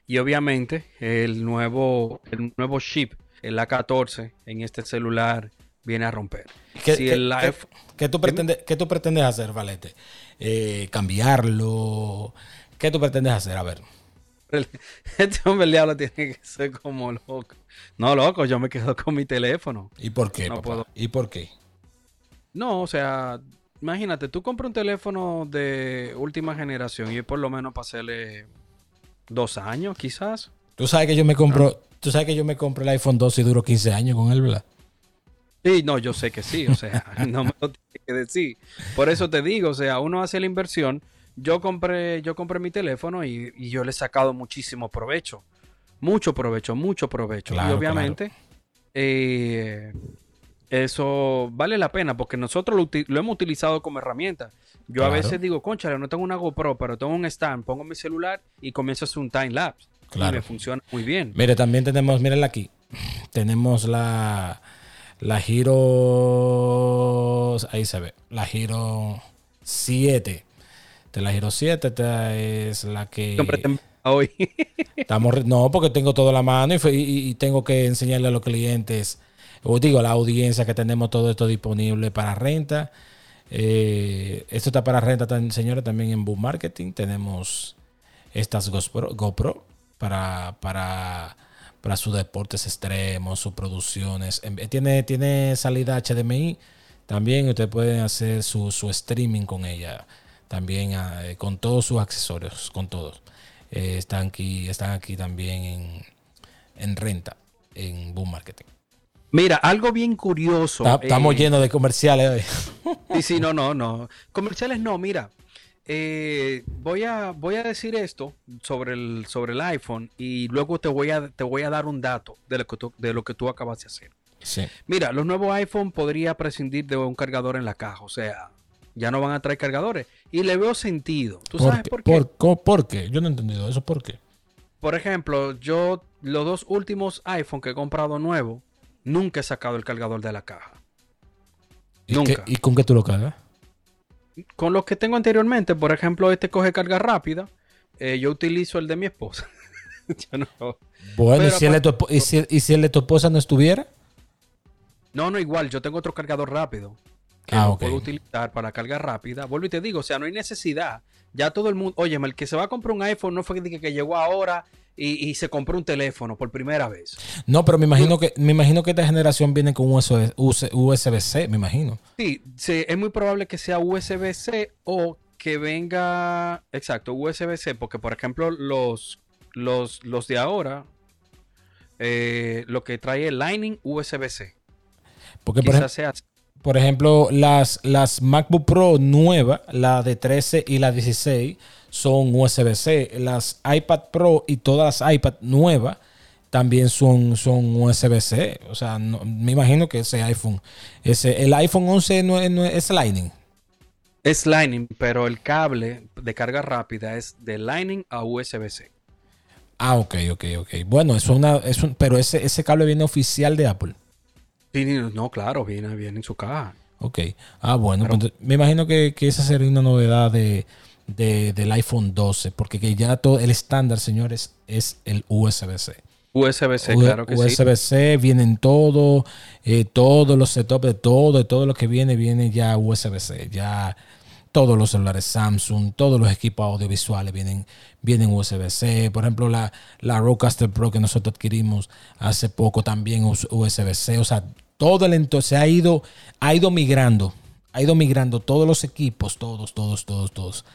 Y obviamente el nuevo, el nuevo chip, el A14 en este celular viene a romper. ¿Qué, tú, pretendes, tú pretendes hacer, Valete? Eh, ¿Cambiarlo? ¿Qué tú pretendes hacer? A ver. Este hombre el diablo tiene que ser como loco. No, loco, yo me quedo con mi teléfono. ¿Y por qué? No papá? puedo. ¿Y por qué? No, o sea, imagínate, tú compras un teléfono de última generación y es por lo menos para hacerle dos años, quizás. Tú sabes que yo me compro, tú sabes que yo me compré el iPhone 12 y duró 15 años con él, ¿verdad? Sí, no, yo sé que sí, o sea, no me lo tienes que decir. Por eso te digo, o sea, uno hace la inversión. Yo compré, yo compré mi teléfono y, y yo le he sacado muchísimo provecho. Mucho provecho, mucho provecho. Claro, y obviamente, eh, eso vale la pena porque nosotros lo, lo hemos utilizado como herramienta. Yo a veces digo, concha, no tengo una GoPro, pero tengo un stand, pongo mi celular y comienzo a hacer un time lapse. Claro. Y me funciona muy bien. Mire, también tenemos, mírenla aquí. Tenemos la la Giro ahí se ve, la Giro 7. De la Giro 7 esta es la que hoy. Estamos, no, porque tengo todo a la mano y, fue- y- y tengo que enseñarle a los clientes, o digo, a la audiencia que tenemos todo esto disponible para renta. Eh, esto está para renta, señores, también en Boom Marketing. Tenemos estas GoPro, para, para, para sus deportes extremos, sus producciones. En- Tiene, tiene salida HDMI. También ustedes pueden hacer su, su streaming con ella. También ah, eh, con todos sus accesorios, con todos. Eh, están aquí, están aquí también en renta, en Boom Marketing. Mira, algo bien curioso. Ta- Estamos eh, llenos de comerciales hoy. Sí, sí, no, no, no. Comerciales no, mira. eh, voy, a, voy a decir esto sobre el, sobre el iPhone y luego te voy a, te voy a dar un dato de lo, que tú, de lo que tú acabas de hacer. Sí. Mira, los nuevos iPhone podría prescindir de un cargador en la caja, o sea, ya no van a traer cargadores. Y le veo sentido. ¿Tú sabes qué? por qué? ¿Por, por qué? Yo no he entendido eso. ¿Por qué? Por ejemplo, yo los dos últimos iPhone que he comprado nuevo, nunca he sacado el cargador de la caja. ¿Y, Nunca. qué- ¿Y con qué tú lo cargas? Con los que tengo anteriormente, por ejemplo, este coge carga rápida. eh, yo utilizo el de mi esposa. Yo no, Bueno, ¿y si, esp- y, si, y si el de tu esposa no estuviera? no, no, igual, yo tengo otro cargador rápido que Ah, puedo utilizar para carga rápida. Vuelvo y te digo, o sea, no hay necesidad. Ya todo el mundo, oye, el que se va a comprar un iPhone no fue que, que llegó ahora y, y se compró un teléfono por primera vez. No, pero me imagino que me imagino que esta generación viene con USB, USB-C, me imagino. Sí, sí, es muy probable que sea USB-C o que venga, exacto, USB-C, porque por ejemplo los, los, los de ahora, eh, lo que trae el Lightning USB-C. Porque, por, ejem- Quizás sea por ejemplo, las, las MacBook Pro nuevas, la de 13 y la 16, son USB-C. Las iPad Pro y todas las iPad nuevas también son, son USB-C. O sea, no- me imagino que ese iPhone, ese, el iPhone 11 no, es- no es, Lightning. Es Lightning, pero el cable de carga rápida es de Lightning a USB-C. Ah, ok, ok, ok. Bueno, es una, es un, pero ese, ese cable viene oficial de Apple. Sí, no, claro, viene, viene en su caja. Ok. Ah, bueno. Pues, me imagino que, que esa sería una novedad de, de- del iPhone 12, porque que ya todo el estándar, señores, es el USB-C. USB-C, claro que sí. USB-C vienen todo, eh, todos los setups de todo, de todo lo que viene, viene ya USB-C. Ya todos los celulares Samsung, todos los equipos audiovisuales vienen, vienen USB-C. Por ejemplo, la, la Rodecaster Pro que nosotros adquirimos hace poco también us- USB-C. O sea, todo el entorno se ha ido, ha ido migrando, ha ido migrando todos los equipos, todos, todos, todos, todos,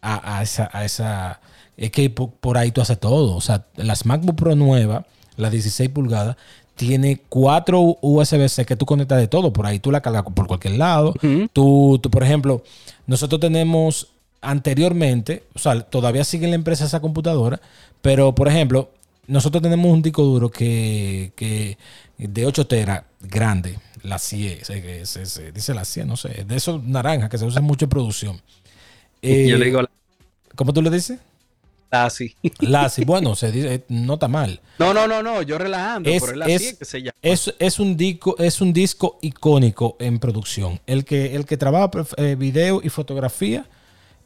a, a esa, a esa, es que po- por ahí tú haces todo. O sea, las MacBook Pro nuevas, las 16 pulgadas, tiene cuatro USB-C que tú conectas de todo. Por ahí tú la cargas por cualquier lado. Tú, tú, por ejemplo, nosotros tenemos anteriormente, o sea, todavía sigue en la empresa esa computadora, pero por ejemplo, nosotros tenemos un disco duro que, que de 8 teras, grande, la 100, se, se- se- dice la 100, no sé, de esos naranjas que se usan mucho en producción. Eh, Yo le digo ¿Cómo tú le dices? así. Lassi, bueno, se dice, eh, no está mal. No, no, no, no, yo relajando, Es- pero es así es- que se llama. Es, es un disco, es un disco icónico en producción. El que, el que trabaja eh, video y fotografía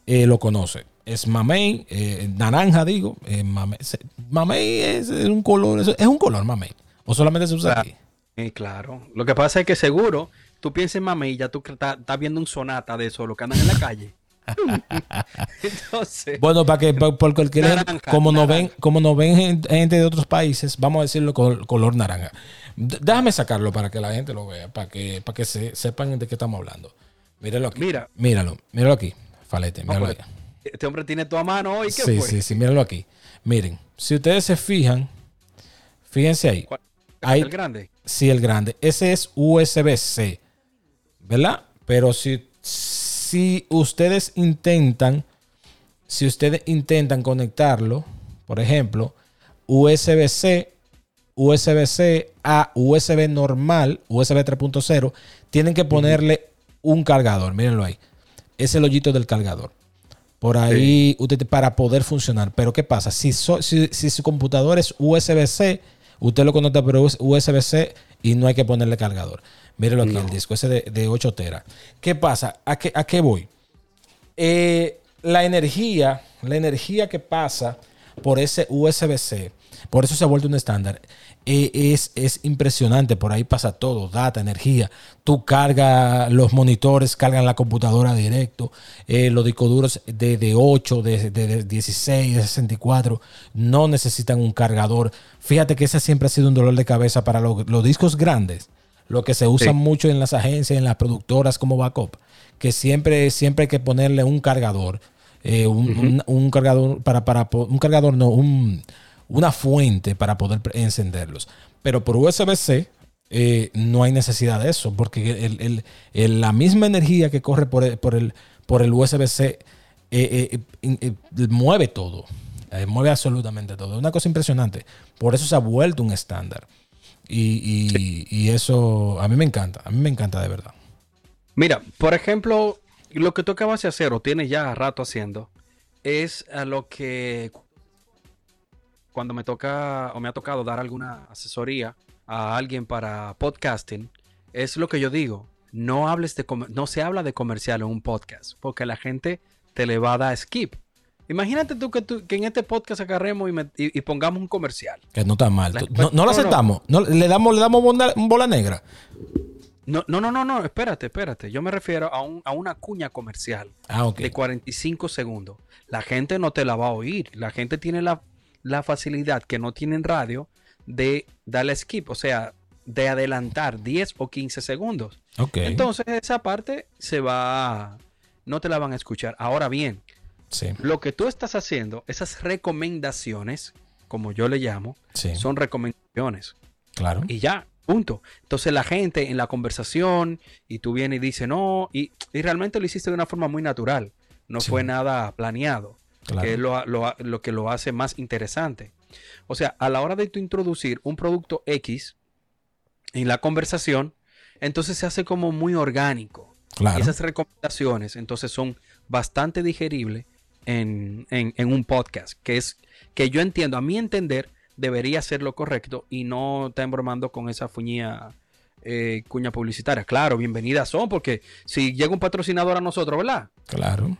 eh, lo conoce. Es mamey, eh, naranja digo. eh, mamey, mamey es, un color, es, es un color mamey. O solamente se usa Claro. aquí. Sí, claro. Lo que pasa es que seguro tú piensas en mami y ya tú estás viendo un sonata de eso, lo que andan en la calle. Entonces, bueno, para que por cualquier como no ven, como no ven gente de otros países, vamos a decirlo con color naranja. Déjame sacarlo para que la gente lo vea, para que, para que se, sepan de qué estamos hablando. Míralo aquí. Mira. Míralo, míralo aquí. Falete, míralo aquí. Este hombre tiene tu mano hoy. ¿Qué sí, sí, sí, míralo aquí. Miren, si ustedes se fijan, fíjense ahí. ¿El grande? Sí, el grande. Ese es USB-C, ¿verdad? Pero si, si ustedes intentan, si ustedes intentan conectarlo, por ejemplo, USB-C, USB-C a USB normal, USB 3.0, tienen que ponerle un cargador. Mírenlo ahí. Es el hoyito del cargador. Por ahí, usted, para poder funcionar. Pero ¿qué pasa? Si, si, su computador es USB-C, usted lo conecta por USB-C y no hay que ponerle cargador. Mírenlo aquí, el disco ese de, 8 teras. ¿Qué pasa? ¿A qué, a qué voy? Eh, la energía, la energía que pasa por ese USB-C, por eso se ha vuelto un estándar, e, es, es, impresionante. Por ahí pasa todo, data, energía. Tú cargas los monitores, cargan la computadora directo. Eh, los discos duros de, de 8, de, de, 16, de 64 no necesitan un cargador. Fíjate que ese siempre ha sido un dolor de cabeza para los, discos grandes. Lo que se usa mucho en las agencias, en las productoras como backup. Que siempre, siempre hay que ponerle un cargador. Eh, un, un, cargador para, para un cargador, no, un una fuente para poder encenderlos. Pero por USB-C eh, no hay necesidad de eso, porque la misma energía que corre por el, por el, por el USB-C eh, eh, mueve todo. mueve absolutamente todo. Es una cosa impresionante. Por eso se ha vuelto un estándar. Y, y, eso a mí me encanta. A mí me encanta de verdad. Mira, por ejemplo, lo que tú acabas de hacer o tienes ya rato haciendo es a lo que cuando me toca o me ha tocado dar alguna asesoría a alguien para podcasting, es lo que yo digo. No hables de no se habla de comercial en un podcast, porque la gente te le va a dar skip. Imagínate tú que, en este podcast agarremos y, pongamos un comercial. Que no está mal. no, lo aceptamos. No. le damos, le damos bola, negra. No, no, no, no, espérate, espérate. Yo me refiero a, un, a una cuña comercial ah, de 45 segundos. La gente no te la va a oír. La gente tiene la la facilidad que no tienen radio de darle skip, o sea, de adelantar 10 o 15 segundos. Entonces esa parte se va, no te la van a escuchar. Ahora bien, lo que tú estás haciendo, esas recomendaciones, como yo le llamo, son recomendaciones. Claro. Y ya, punto. Entonces la gente en la conversación y tú vienes y dices no, y, realmente lo hiciste de una forma muy natural, no fue nada planeado que es lo, que lo hace más interesante. O sea, a la hora de tú introducir un producto X en la conversación, entonces se hace como muy orgánico. Y esas recomendaciones entonces son bastante digeribles en, un podcast, que es que yo entiendo, a mi entender, debería ser lo correcto y no estar bromando con esa fuñía eh, cuña publicitaria. Claro, bienvenidas son, porque si llega un patrocinador a nosotros, ¿verdad? Claro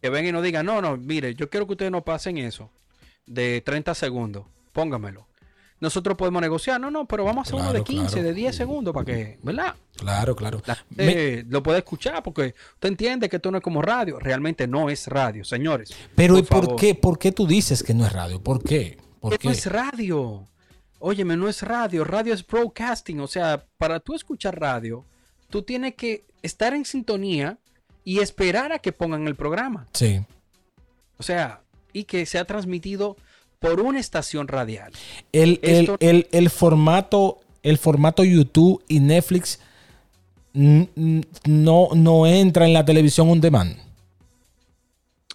que venga y nos diga, no, no, mire, yo quiero que ustedes no pasen eso de 30 segundos, póngamelo. Nosotros podemos negociar, no, no, pero vamos a hacer uno de 15, de 10 segundos para que, ¿verdad? Claro, claro. Lo puede escuchar porque usted entiende que esto no es como radio, realmente no es radio, señores. Pero ¿y por qué, por qué tú dices que no es radio? ¿Por qué? ¿Por qué? No es radio. Óyeme, no es radio, radio es broadcasting, o sea, para tú escuchar radio, tú tienes que estar en sintonía y esperar a que pongan el programa. Sí. O sea, y que sea transmitido por una estación radial. El, el, formato, el formato YouTube y Netflix no, no entra en la televisión on demand.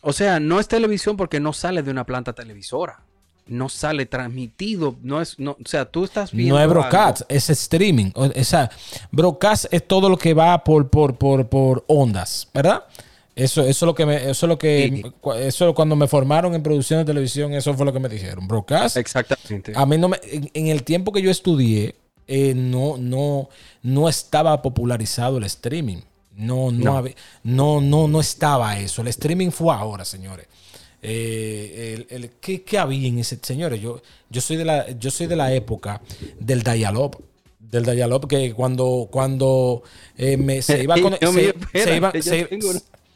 O sea, no es televisión porque no sale de una planta televisora no sale transmitido, no es, no, o sea, tú estás viendo. No es broadcast, es streaming. O, sea, broadcast es todo lo que va por, por, por, por ondas, ¿verdad? Eso, eso es lo que me, eso es lo que, eso cuando me formaron en producción de televisión, eso fue lo que me dijeron. Broadcast. Exactamente. A mí no me, en, el tiempo que yo estudié, eh, no, no, no estaba popularizado el streaming. No, no, no, no, no estaba eso. El streaming fue ahora, señores. Eh, el, ¿qué, había en ese? Señores, yo, yo, soy de la, yo soy de la época del dial-up. Del dial-up que cuando, cuando eh, me, se iba con... se, iba,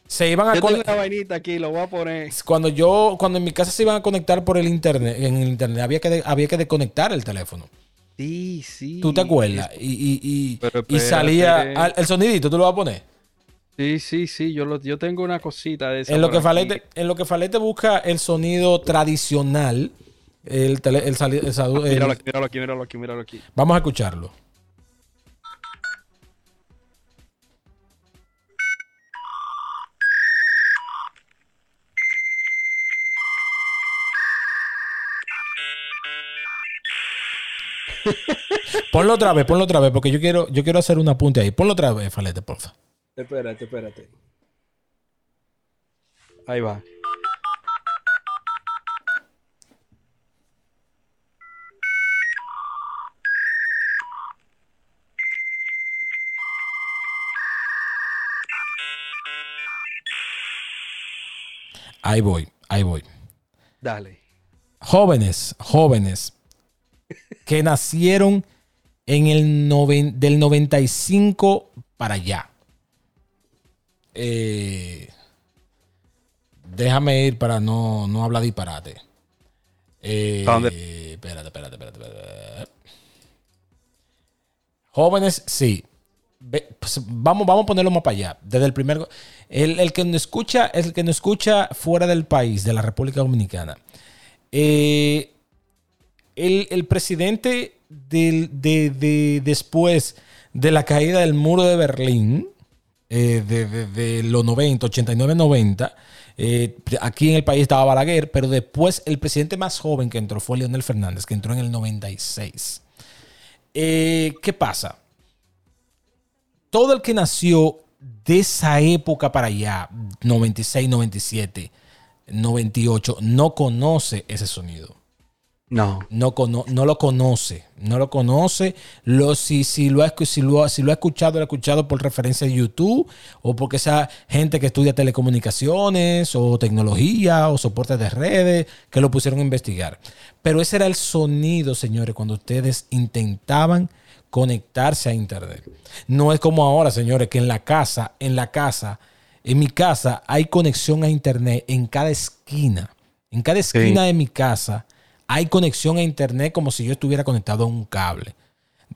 Se iban a Yo tengo una vainita aquí, lo voy a poner. Cuando yo, cuando en mi casa se iban a conectar por el internet, en el internet había que, de- había que desconectar el teléfono. Sí, sí. ¿Tú te acuerdas? Y, y, y, salía al- el sonidito, ¿tú lo vas a poner? Sí, sí, sí. Yo, lo, yo tengo una cosita de esa. En lo, que. Falete, en lo que Falete busca el sonido tradicional, el, tele- el sali- el el- Míralo aquí, míralo aquí, míralo aquí, míralo aquí. vamos a escucharlo. ponlo otra vez, ponlo otra vez, porque yo quiero, yo quiero hacer un apunte ahí. Ponlo otra vez, Falete, porfa. Espérate, espérate. Ahí va. Ahí voy, ahí voy. Dale. jóvenes, jóvenes que nacieron en el noven- del 95 para allá. Eh, déjame ir para no, no hablar disparate. Eh, ¿Pa dónde? Espérate, espérate, espérate, espérate. Jóvenes, sí. Pues, vamos, vamos a ponerlo más para allá. Desde el primer. El, el que nos escucha, el que nos escucha fuera del país, de la República Dominicana. Eh, el, el presidente del- de, de- después de la caída del muro de Berlín, eh, de, de- de los 90, 89, 90, eh, aquí en el país estaba Balaguer, pero después el presidente más joven que entró fue Leonel Fernández, que entró en el 96. Eh, ¿Qué pasa? Todo el que nació de esa época para allá, 96, 97, 98, no conoce ese sonido. No. No, cono- no lo conoce. No lo conoce. Lo, si, si, lo ha, si, lo, si lo ha escuchado, lo ha escuchado por referencia de YouTube o porque esa gente que estudia telecomunicaciones o tecnología o soporte de redes que lo pusieron a investigar. Pero ese era el sonido, señores, cuando ustedes intentaban conectarse a internet. No es como ahora, señores, que en la casa, en la casa, en mi casa hay conexión a internet en cada esquina. En cada esquina de mi casa hay conexión a internet como si yo estuviera conectado a un cable.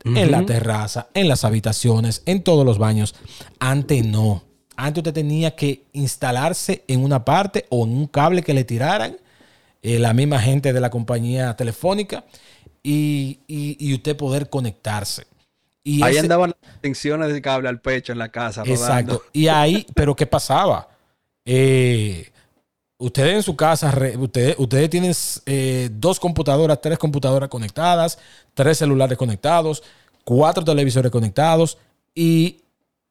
En la terraza, en las habitaciones, en todos los baños. Antes no. Antes usted tenía que instalarse en una parte o en un cable que le tiraran eh, la misma gente de la compañía telefónica y, y- y usted poder conectarse. Y Ahí ese- andaban las extensiones de cable al pecho en la casa. rodando. Exacto. Y ahí, pero ¿qué pasaba? Eh, ustedes en su casa, re- ustedes, ustedes tienen eh, dos computadoras, tres computadoras conectadas, tres celulares conectados, cuatro televisores conectados y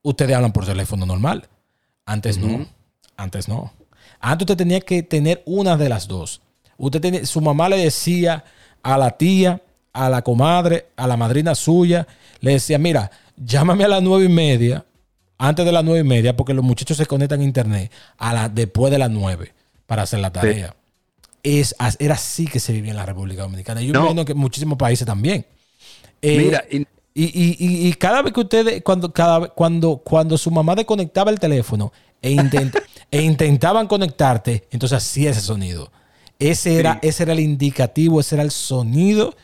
ustedes hablan por teléfono normal. Antes no. Antes no. Antes usted tenía que tener una de las dos. Usted tenía- su mamá le decía a la tía, a la comadre, a la madrina suya, le decía, mira, llámame a las nueve y media, antes de las nueve y media, porque los muchachos se conectan a internet a la, después de las nueve para hacer la tarea. Es, era así que se vivía en la República Dominicana. Yo No. imagino que en muchísimos países también. Eh, Mira, y- y, y- y- cada vez que ustedes, cuando, cada, cuando, cuando su mamá desconectaba el teléfono e, intent- e intentaban conectarte, entonces hacía ese sonido. Ese era, ese era el indicativo, ese era el sonido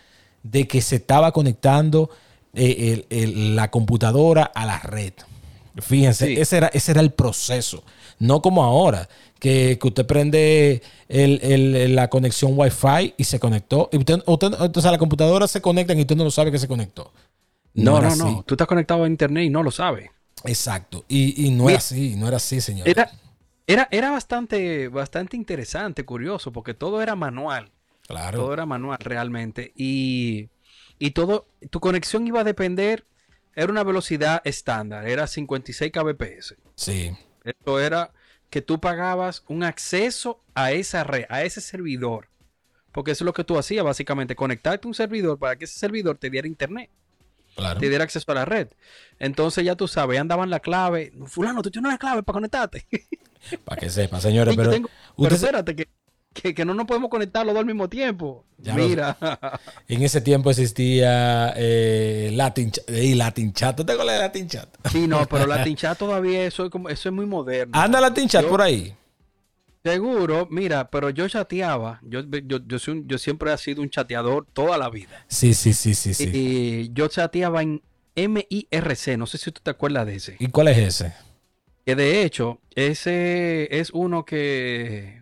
de que se estaba conectando eh, el- el- la computadora a la red. Fíjense, Sí. ese, era, ese era el proceso. No como ahora, que, que usted prende el- el- la conexión Wi-Fi y se conectó. Y usted, la computadora se conecta y usted no lo sabe que se conectó. no, no, no. Tú estás conectado a internet y no lo sabes. Exacto. Y, y no Mira. era así, no era así, señor. Era, era, era bastante, bastante interesante, curioso, porque todo era manual. claro. Todo era manual realmente. Y, y todo, tu conexión iba a depender, era una velocidad estándar, era 56 kbps. Sí. Esto era que tú pagabas un acceso a esa red, a ese servidor. Porque eso es lo que tú hacías, básicamente, conectarte a un servidor para que ese servidor te diera internet, Claro. te diera acceso a la red. Entonces ya tú sabes, andaban la clave. Fulano, tú tienes una clave para conectarte. Para que sepa, señores. Sí, Pero, tengo- pero usted se- espérate, que, que, que no nos podemos conectar los dos al mismo tiempo. Mira. en ese tiempo existía eh, Latin, y Latin Chat. ¿Tú te acuerdas de Latin Chat? Sí, no, pero Latin Chat todavía eso es, como, eso es muy moderno. ¿Anda Latin Chat por ahí? Seguro, mira, pero yo chateaba, yo, yo, yo, soy yo siempre he sido un chateador toda la vida. Sí, sí, sí, sí, sí. Y yo chateaba en MIRC, no sé si tú te acuerdas de ese. ¿Y cuál es ese? Que de hecho, ese es uno que,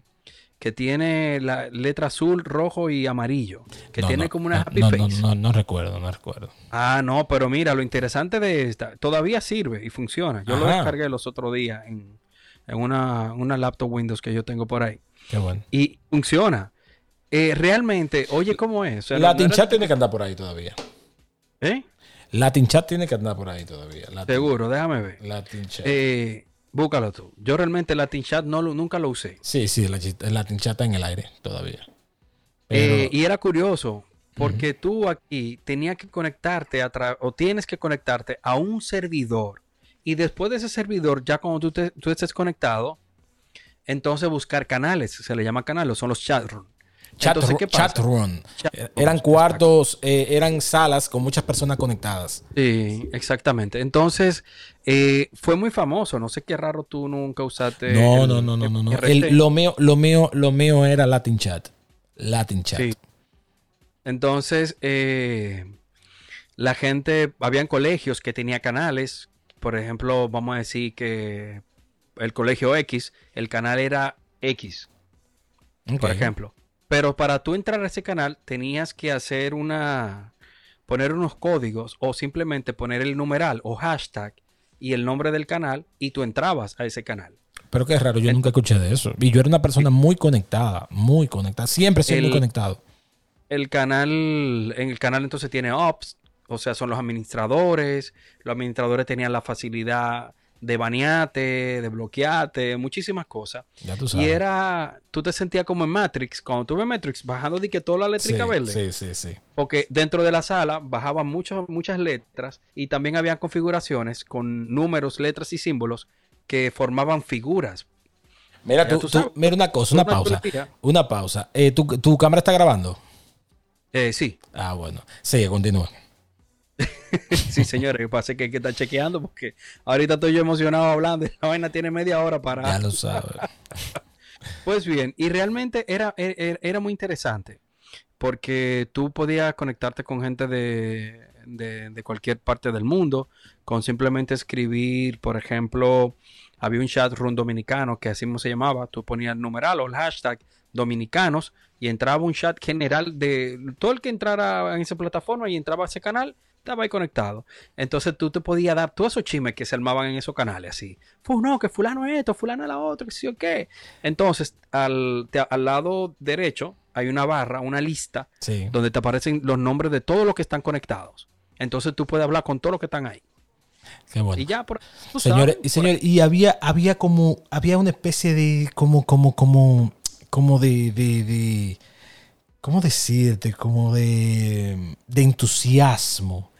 que tiene la letra azul, rojo y amarillo. Que tiene como una happy face. No, no, no, recuerdo, no recuerdo. Ah, no, pero mira, lo interesante de esta, todavía sirve y funciona. Yo lo descargué los otros días en, en una, una, laptop Windows que yo tengo por ahí. Qué bueno. Y funciona. Eh, realmente, oye, ¿cómo es? Latin Chat tiene que andar por ahí todavía. ¿Eh? Latin Chat tiene que andar por ahí todavía. Seguro, déjame ver. Latin Chat. Eh, búscalo tú. Yo realmente Latin Chat no lo, nunca lo usé. Sí, sí, el Latin Chat está en el aire todavía. Eh, y era curioso, porque tú aquí tenías que conectarte a o tienes que conectarte a un servidor y después de ese servidor, ya cuando tú, tú estés conectado, entonces buscar canales, se le llama canales, son los chat rooms. Chat, room. eran cuartos, eh, eran salas con muchas personas conectadas. Sí, exactamente. Entonces, eh, fue muy famoso. No sé qué raro tú nunca usaste. No, no, no, no, no. lo, mío, lo, mío, lo mío era Latin Chat. Latin Chat. Sí. Entonces, eh, la gente, habían colegios que tenía canales por ejemplo, vamos a decir que el colegio X, el canal era X, por ejemplo. Pero para tú entrar a ese canal tenías que hacer una, poner unos códigos o simplemente poner el numeral o hashtag y el nombre del canal y tú entrabas a ese canal. Pero qué raro, yo nunca escuché de eso. Y yo era una persona muy conectada, muy conectada, siempre siempre muy conectado. El canal, en el canal entonces tiene ops, o sea, son los administradores. Los administradores tenían la facilidad de banearte, de bloquearte, muchísimas cosas. Ya tú sabes. Y era, tú te sentías como en Matrix, cuando tú ves Matrix, bajando de que toda la eléctrica verde. Sí, sí, sí. Porque dentro de la sala bajaban muchas, muchas letras y también había configuraciones con números, letras y símbolos que formaban figuras. Mira, tú, mira una cosa, una, pausa. Una pausa. Eh, ¿tu, ¿tu, cámara está grabando? Eh, sí. Ah, bueno. Sí, continúa. sí, señores, que pasa que hay que estar chequeando porque ahorita estoy yo emocionado hablando y la vaina tiene media hora para. Ya lo sabes. pues bien, y realmente era, e, e, era, muy interesante porque tú podías conectarte con gente de, de, cualquier parte del mundo con simplemente escribir, por ejemplo, había un chat room dominicano que así se llamaba, tú ponías el numeral o el hashtag dominicanos y entraba un chat general de todo el que entrara en esa plataforma y entraba a ese canal estaba ahí conectado. Entonces tú te podías dar todos esos chismes que se armaban en esos canales así. Fue no, que fulano es esto, fulano es la otra, que sí o qué. Entonces, al, al, lado derecho hay una barra, una lista, donde te aparecen los nombres de todos los que están conectados. Entonces tú puedes hablar con todos los que están ahí. Qué bueno. Y ya por señores, y señor, y había, había como, había una especie de, como, como, como, como de, de, de ¿cómo decirte? Como de, de entusiasmo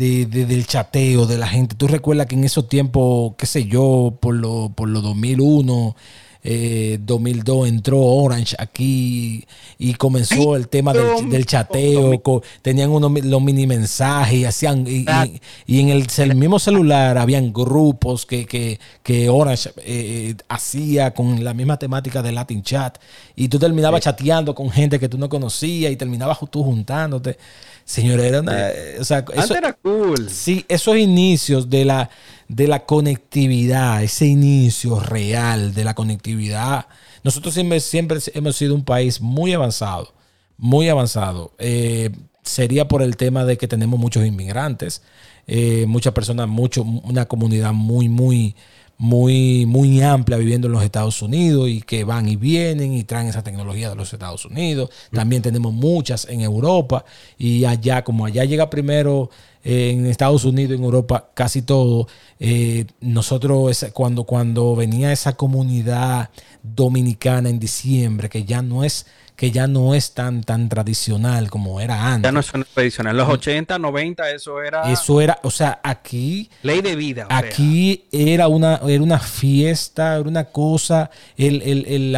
de, del chateo de la gente. Tú recuerdas que en esos tiempos, qué sé yo, por los por lo 2001, eh, 2002 entró Orange aquí y comenzó el tema del, chateo. tenían unos los mini mensajes y hacían. Y, en el, mismo celular habían grupos que, que, Orange eh, eh, hacía con la misma temática de Latin Chat. Y tú terminabas chateando con gente que tú no conocías y terminabas tú juntándote. Señora, era una. O sea, eso, era cool. Sí, esos inicios de la, de la conectividad, ese inicio real de la conectividad. Nosotros siempre, siempre hemos sido un país muy avanzado, muy avanzado. Eh, sería por el tema de que tenemos muchos inmigrantes, eh, muchas personas, mucho, una comunidad muy, muy muy, muy amplia viviendo en los Estados Unidos y que van y vienen y traen esa tecnología de los Estados Unidos. También tenemos muchas en Europa y allá, como allá llega primero eh, en Estados Unidos, en Europa, casi todo. Eh, nosotros, cuando, cuando venía esa comunidad dominicana en diciembre, que ya no es que ya no es tan, tan tradicional como era antes. Ya no es tradicional. En los 80, 90, eso era. Eso era, o sea, aquí. Ley de vida. aquí era una, era una fiesta, era una cosa. El, el,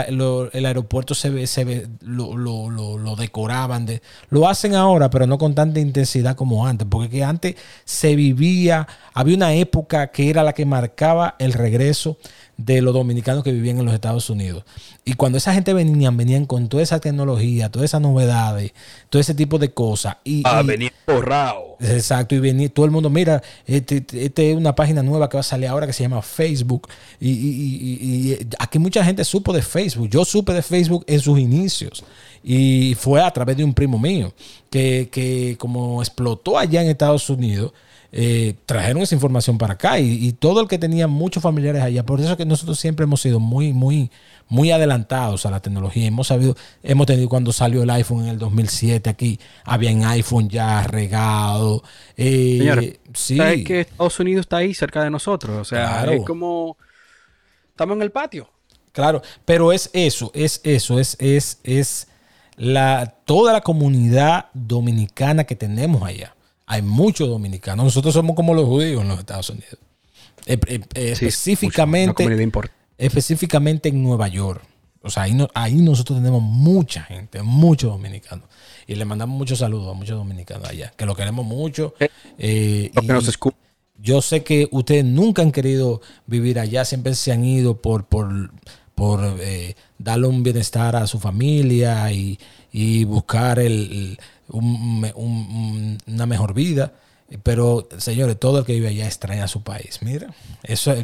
el, aeropuerto se ve, se ve, lo, lo, lo, decoraban. De, lo hacen ahora, pero no con tanta intensidad como antes. Porque que antes se vivía, había una época que era la que marcaba el regreso de los dominicanos que vivían en los Estados Unidos. Y cuando esa gente venían, venían con toda esa tecnología, todas esas novedades, todo ese tipo de cosas. Y, ah, venía borrado. Exacto, y venía todo el mundo, mira, este, este, es una página nueva que va a salir ahora que se llama Facebook. Y, y, aquí mucha gente supo de Facebook. Yo supe de Facebook en sus inicios. Y fue a través de un primo mío que, que como explotó allá en Estados Unidos eh, trajeron esa información para acá y, todo el que tenía muchos familiares allá. Por eso que nosotros siempre hemos sido muy, muy, muy adelantados a la tecnología. Hemos sabido, hemos tenido cuando salió el iPhone en el 2007 aquí, habían iPhone ya regado. Eh, sí. ¿sabes que Estados Unidos está ahí cerca de nosotros? O sea, es como estamos en el patio. Claro, pero es eso, es eso, es, es, es la, toda la comunidad dominicana que tenemos allá hay muchos dominicanos. Nosotros somos como los judíos en los Estados Unidos. Eh, eh, eh, específicamente, específicamente en Nueva York. O sea, ahí, ahí nosotros tenemos mucha gente, muchos dominicanos. Y le mandamos muchos saludos a muchos dominicanos allá, que lo queremos mucho. Yo sé que ustedes nunca han querido vivir allá, siempre se han ido por, por, por darle un bienestar a su familia y, y buscar el, una mejor vida. Pero, señores, todo el que vive allá extraña a su país. Mira, eso,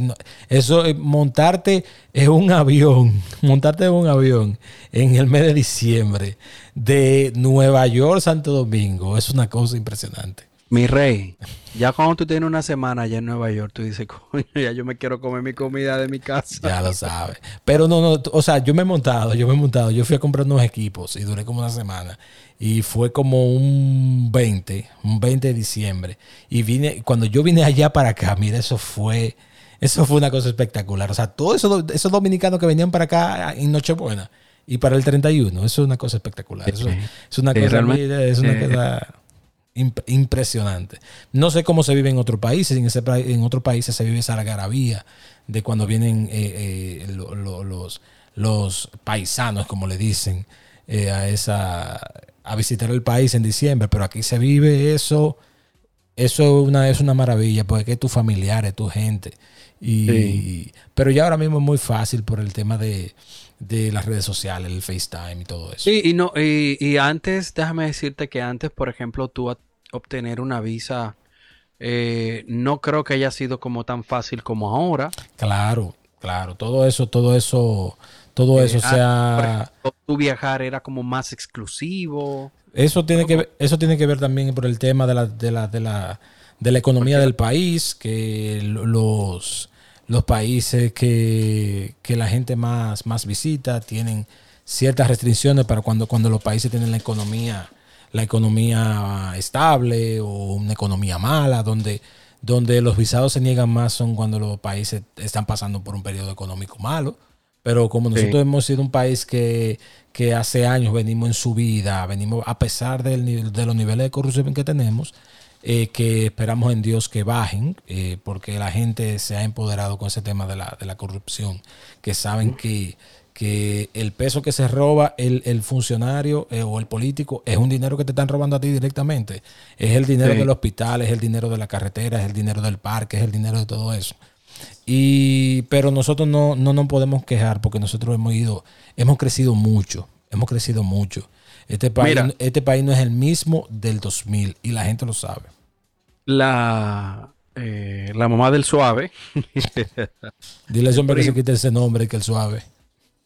eso montarte en un avión, montarte en un avión en el mes de diciembre de Nueva York, Santo Domingo, es una cosa impresionante. Mi rey, ya cuando tú tienes una semana allá en Nueva York, tú dices, coño, ya yo me quiero comer mi comida de mi casa. Ya lo sabes. Pero no, no, o sea, yo me he montado, yo me he montado. Yo fui a comprar unos equipos y duré como una semana. Y fue como un 20, un 20 de diciembre. Y vine, cuando yo vine allá para acá, mira, eso fue, eso fue una cosa espectacular. O sea, todos esos, esos dominicanos que venían para acá en Nochebuena y para el 31, eso es una cosa espectacular. Eso, es una cosa, mira, es una eh, cosa impresionante. No sé cómo se vive en otros países. En, ese, en otros países se vive esa algarabía de cuando vienen eh, eh, los, los paisanos, como le dicen, eh, a, esa, a visitar el país en diciembre. Pero aquí se vive eso. Eso es una, es una maravilla, porque es tu familiar, tu gente. Y, Pero ya ahora mismo es muy fácil por el tema de, de las redes sociales, el FaceTime y todo eso. Sí, y, no, y, y, antes, déjame decirte que antes, por ejemplo, tú obtener una visa, eh, no creo que haya sido como tan fácil como ahora. Claro, claro, todo eso, todo eso, todo eh, eso sea... tu viajar era como más exclusivo. Eso tiene, que ver, eso tiene que ver también por el tema de la, de la, de la, de la economía del país, que los, los países que, que la gente más, más visita tienen ciertas restricciones para cuando, cuando los países tienen la economía la economía estable o una economía mala, donde, donde los visados se niegan más son cuando los países están pasando por un periodo económico malo. Pero como nosotros hemos sido un país que, hace años venimos en subida, venimos a pesar del, de los niveles de corrupción que tenemos, eh, que esperamos en Dios que bajen, eh, porque la gente se ha empoderado con ese tema de la, de la corrupción, que saben que que el peso que se roba el, funcionario eh, o el político es un dinero que te están robando a ti directamente. Es el dinero del hospital, es el dinero de la carretera, es el dinero del parque, es el dinero de todo eso. Y, pero nosotros no, no nos podemos quejar porque nosotros hemos ido, hemos crecido mucho, hemos crecido mucho. Este país, este país no es el mismo del 2000 y la gente lo sabe. La, eh, la mamá del suave. Dile a ese hombre que se quite ese nombre, que el suave.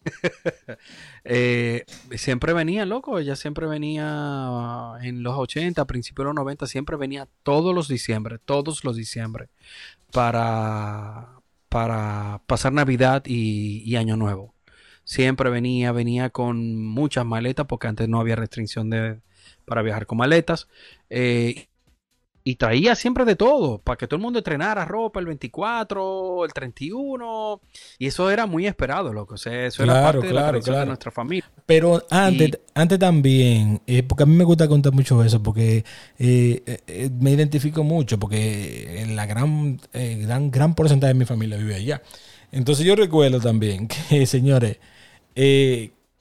Eh, siempre venía, loco, ella siempre venía en los 80, a principios de los 90, siempre venía todos los diciembre, todos los diciembre, para, para pasar Navidad y, Año Nuevo. Siempre venía, venía con muchas maletas, porque antes no había restricción de, para viajar con maletas. Eh, y traía siempre de todo, para que todo el mundo estrenara ropa el 24, el 31, y eso era muy esperado, loco. O sea, eso era parte de la tradición de nuestra familia. Pero antes, antes también, eh, porque a mí me gusta contar mucho eso, porque eh, eh, me identifico mucho, porque la gran, gran, gran porcentaje de mi familia vive allá. Entonces yo recuerdo también que, señores,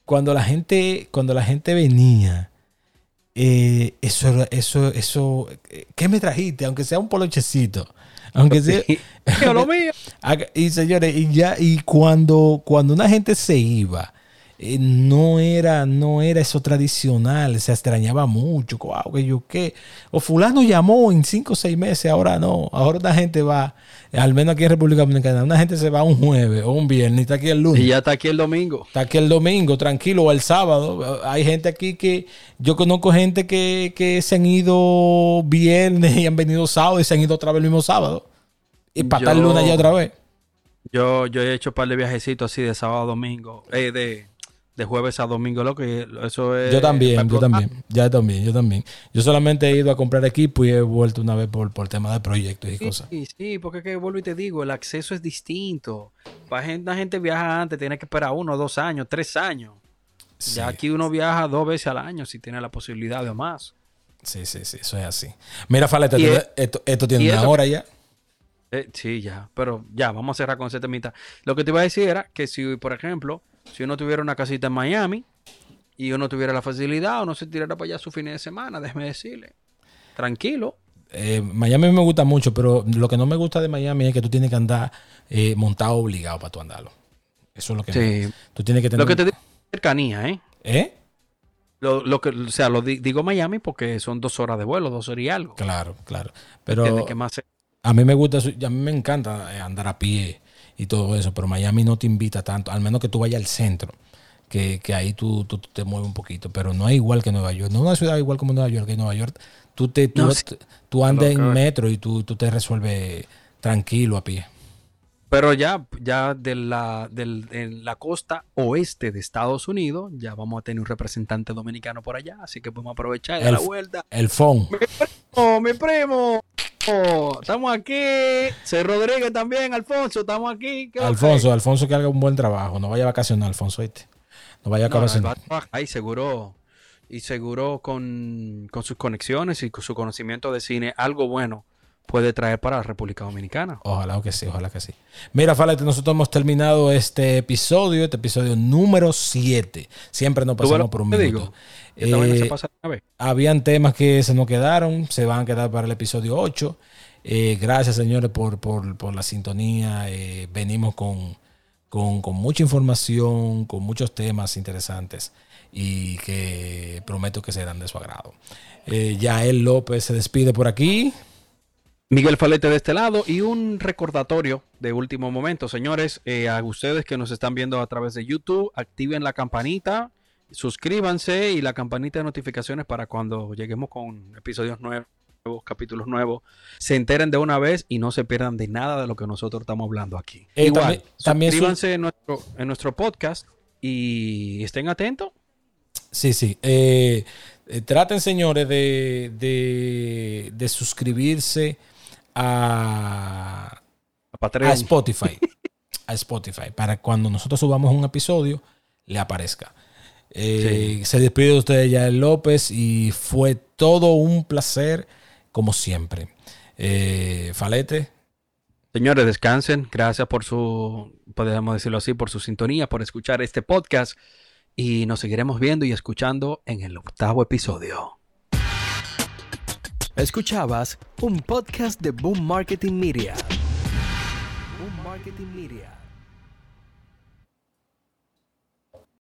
cuando la gente, cuando la gente venía eh, eso, eso, eso, ¿qué me trajiste? Aunque sea un polochecito. Aunque sea. lo mío. Y señores, y ya, y cuando, cuando una gente se iba, eh, no era, no era eso tradicional, se extrañaba mucho, wow, que yo qué. O fulano llamó en cinco o seis meses, ahora no, ahora la gente va, al menos aquí en República Dominicana, una gente se va un jueves o un viernes y está aquí el lunes. Y ya está aquí el domingo. Está aquí el domingo, tranquilo, o el sábado. Hay gente aquí que, yo conozco gente que, que se han ido viernes y han venido sábado y se han ido otra vez el mismo sábado. Y para estar el lunes ya otra vez. Yo, yo he hecho un par de viajecitos así de sábado a domingo, eh, de de jueves a domingo, lo que eso es. Yo también, yo también, ya también, yo también. Yo solamente he ido a comprar equipo y he vuelto una vez por, por tema de proyectos y cosas. Sí, sí, porque que vuelvo y te digo, el acceso es distinto. Para gente, la gente viaja antes, tiene que esperar uno, dos años, tres años. Ya aquí uno viaja dos veces al año si tiene la posibilidad de más. Sí, sí, sí, eso es así. Mira, Faleta, esto, esto, tiene una hora ya. Eh, sí, ya, pero ya, vamos a cerrar con ese temita. Lo que te iba a decir era que si, por ejemplo, si uno tuviera una casita en Miami y uno tuviera la facilidad, uno se tirara para allá su fin de semana, déjeme decirle. Tranquilo. Eh, Miami me gusta mucho, pero lo que no me gusta de Miami es que tú tienes que andar eh, montado obligado para tú andarlo. Eso es lo que sí. tú tienes que tener. Lo que te digo cercanía, ¿eh? ¿Eh? Lo, que, o sea, lo digo Miami porque son dos horas de vuelo, dos horas y algo. Claro, claro. Pero a mí me gusta, a mí me encanta eh, andar a pie y todo eso, pero Miami no te invita tanto, al menos que tú vayas al centro, que, ahí tú, te mueves un poquito, pero no es igual que Nueva York, no es una ciudad igual como Nueva York, que Nueva York tú, te, tú, andas en metro y tú, te resuelves tranquilo a pie. Pero ya, ya de la, en la costa oeste de Estados Unidos, ya vamos a tener un representante dominicano por allá, así que podemos aprovechar la vuelta. El FON. Mi primo, mi primo. Estamos aquí. C. Rodríguez también, Alfonso, estamos aquí. Alfonso, Alfonso que haga un buen trabajo. No vaya a vacacionar, Alfonso, No vaya a vacacionar. Ay, seguro. Y seguro con, sus conexiones y con su conocimiento de cine, algo bueno puede traer para la República Dominicana. Ojalá que sí, ojalá que sí. Mira, Falete, nosotros hemos terminado este episodio, este episodio número 7. Siempre nos pasamos por un minuto. Eh, habían temas que se nos quedaron, se van a quedar para el episodio 8. Eh, gracias, señores, por, la sintonía. Eh, venimos con, con, mucha información, con muchos temas interesantes y que prometo que serán de su agrado. Yael López se despide por aquí. Miguel Falete de este lado y un recordatorio de último momento, señores, a ustedes que nos están viendo a través de YouTube, activen la campanita suscríbanse y la campanita de notificaciones para cuando lleguemos con episodios nuevos, capítulos nuevos, se enteren de una vez y no se pierdan de nada de lo que nosotros estamos hablando aquí. Eh, Igual, también, suscríbanse en, nuestro, en nuestro podcast y estén atentos. Sí, sí. Eh, eh, traten, señores, de, de, de suscribirse a, a, a Spotify. a Spotify. Para cuando nosotros subamos un episodio, le aparezca. Eh, se despide de ustedes Yael López y fue todo un placer, como siempre. Eh, Falete. Señores, descansen. Gracias por su, podemos decirlo así, por su sintonía, por escuchar este podcast. Y nos seguiremos viendo y escuchando en el octavo episodio. Escuchabas un podcast de Boom Marketing Media. Boom Marketing Media.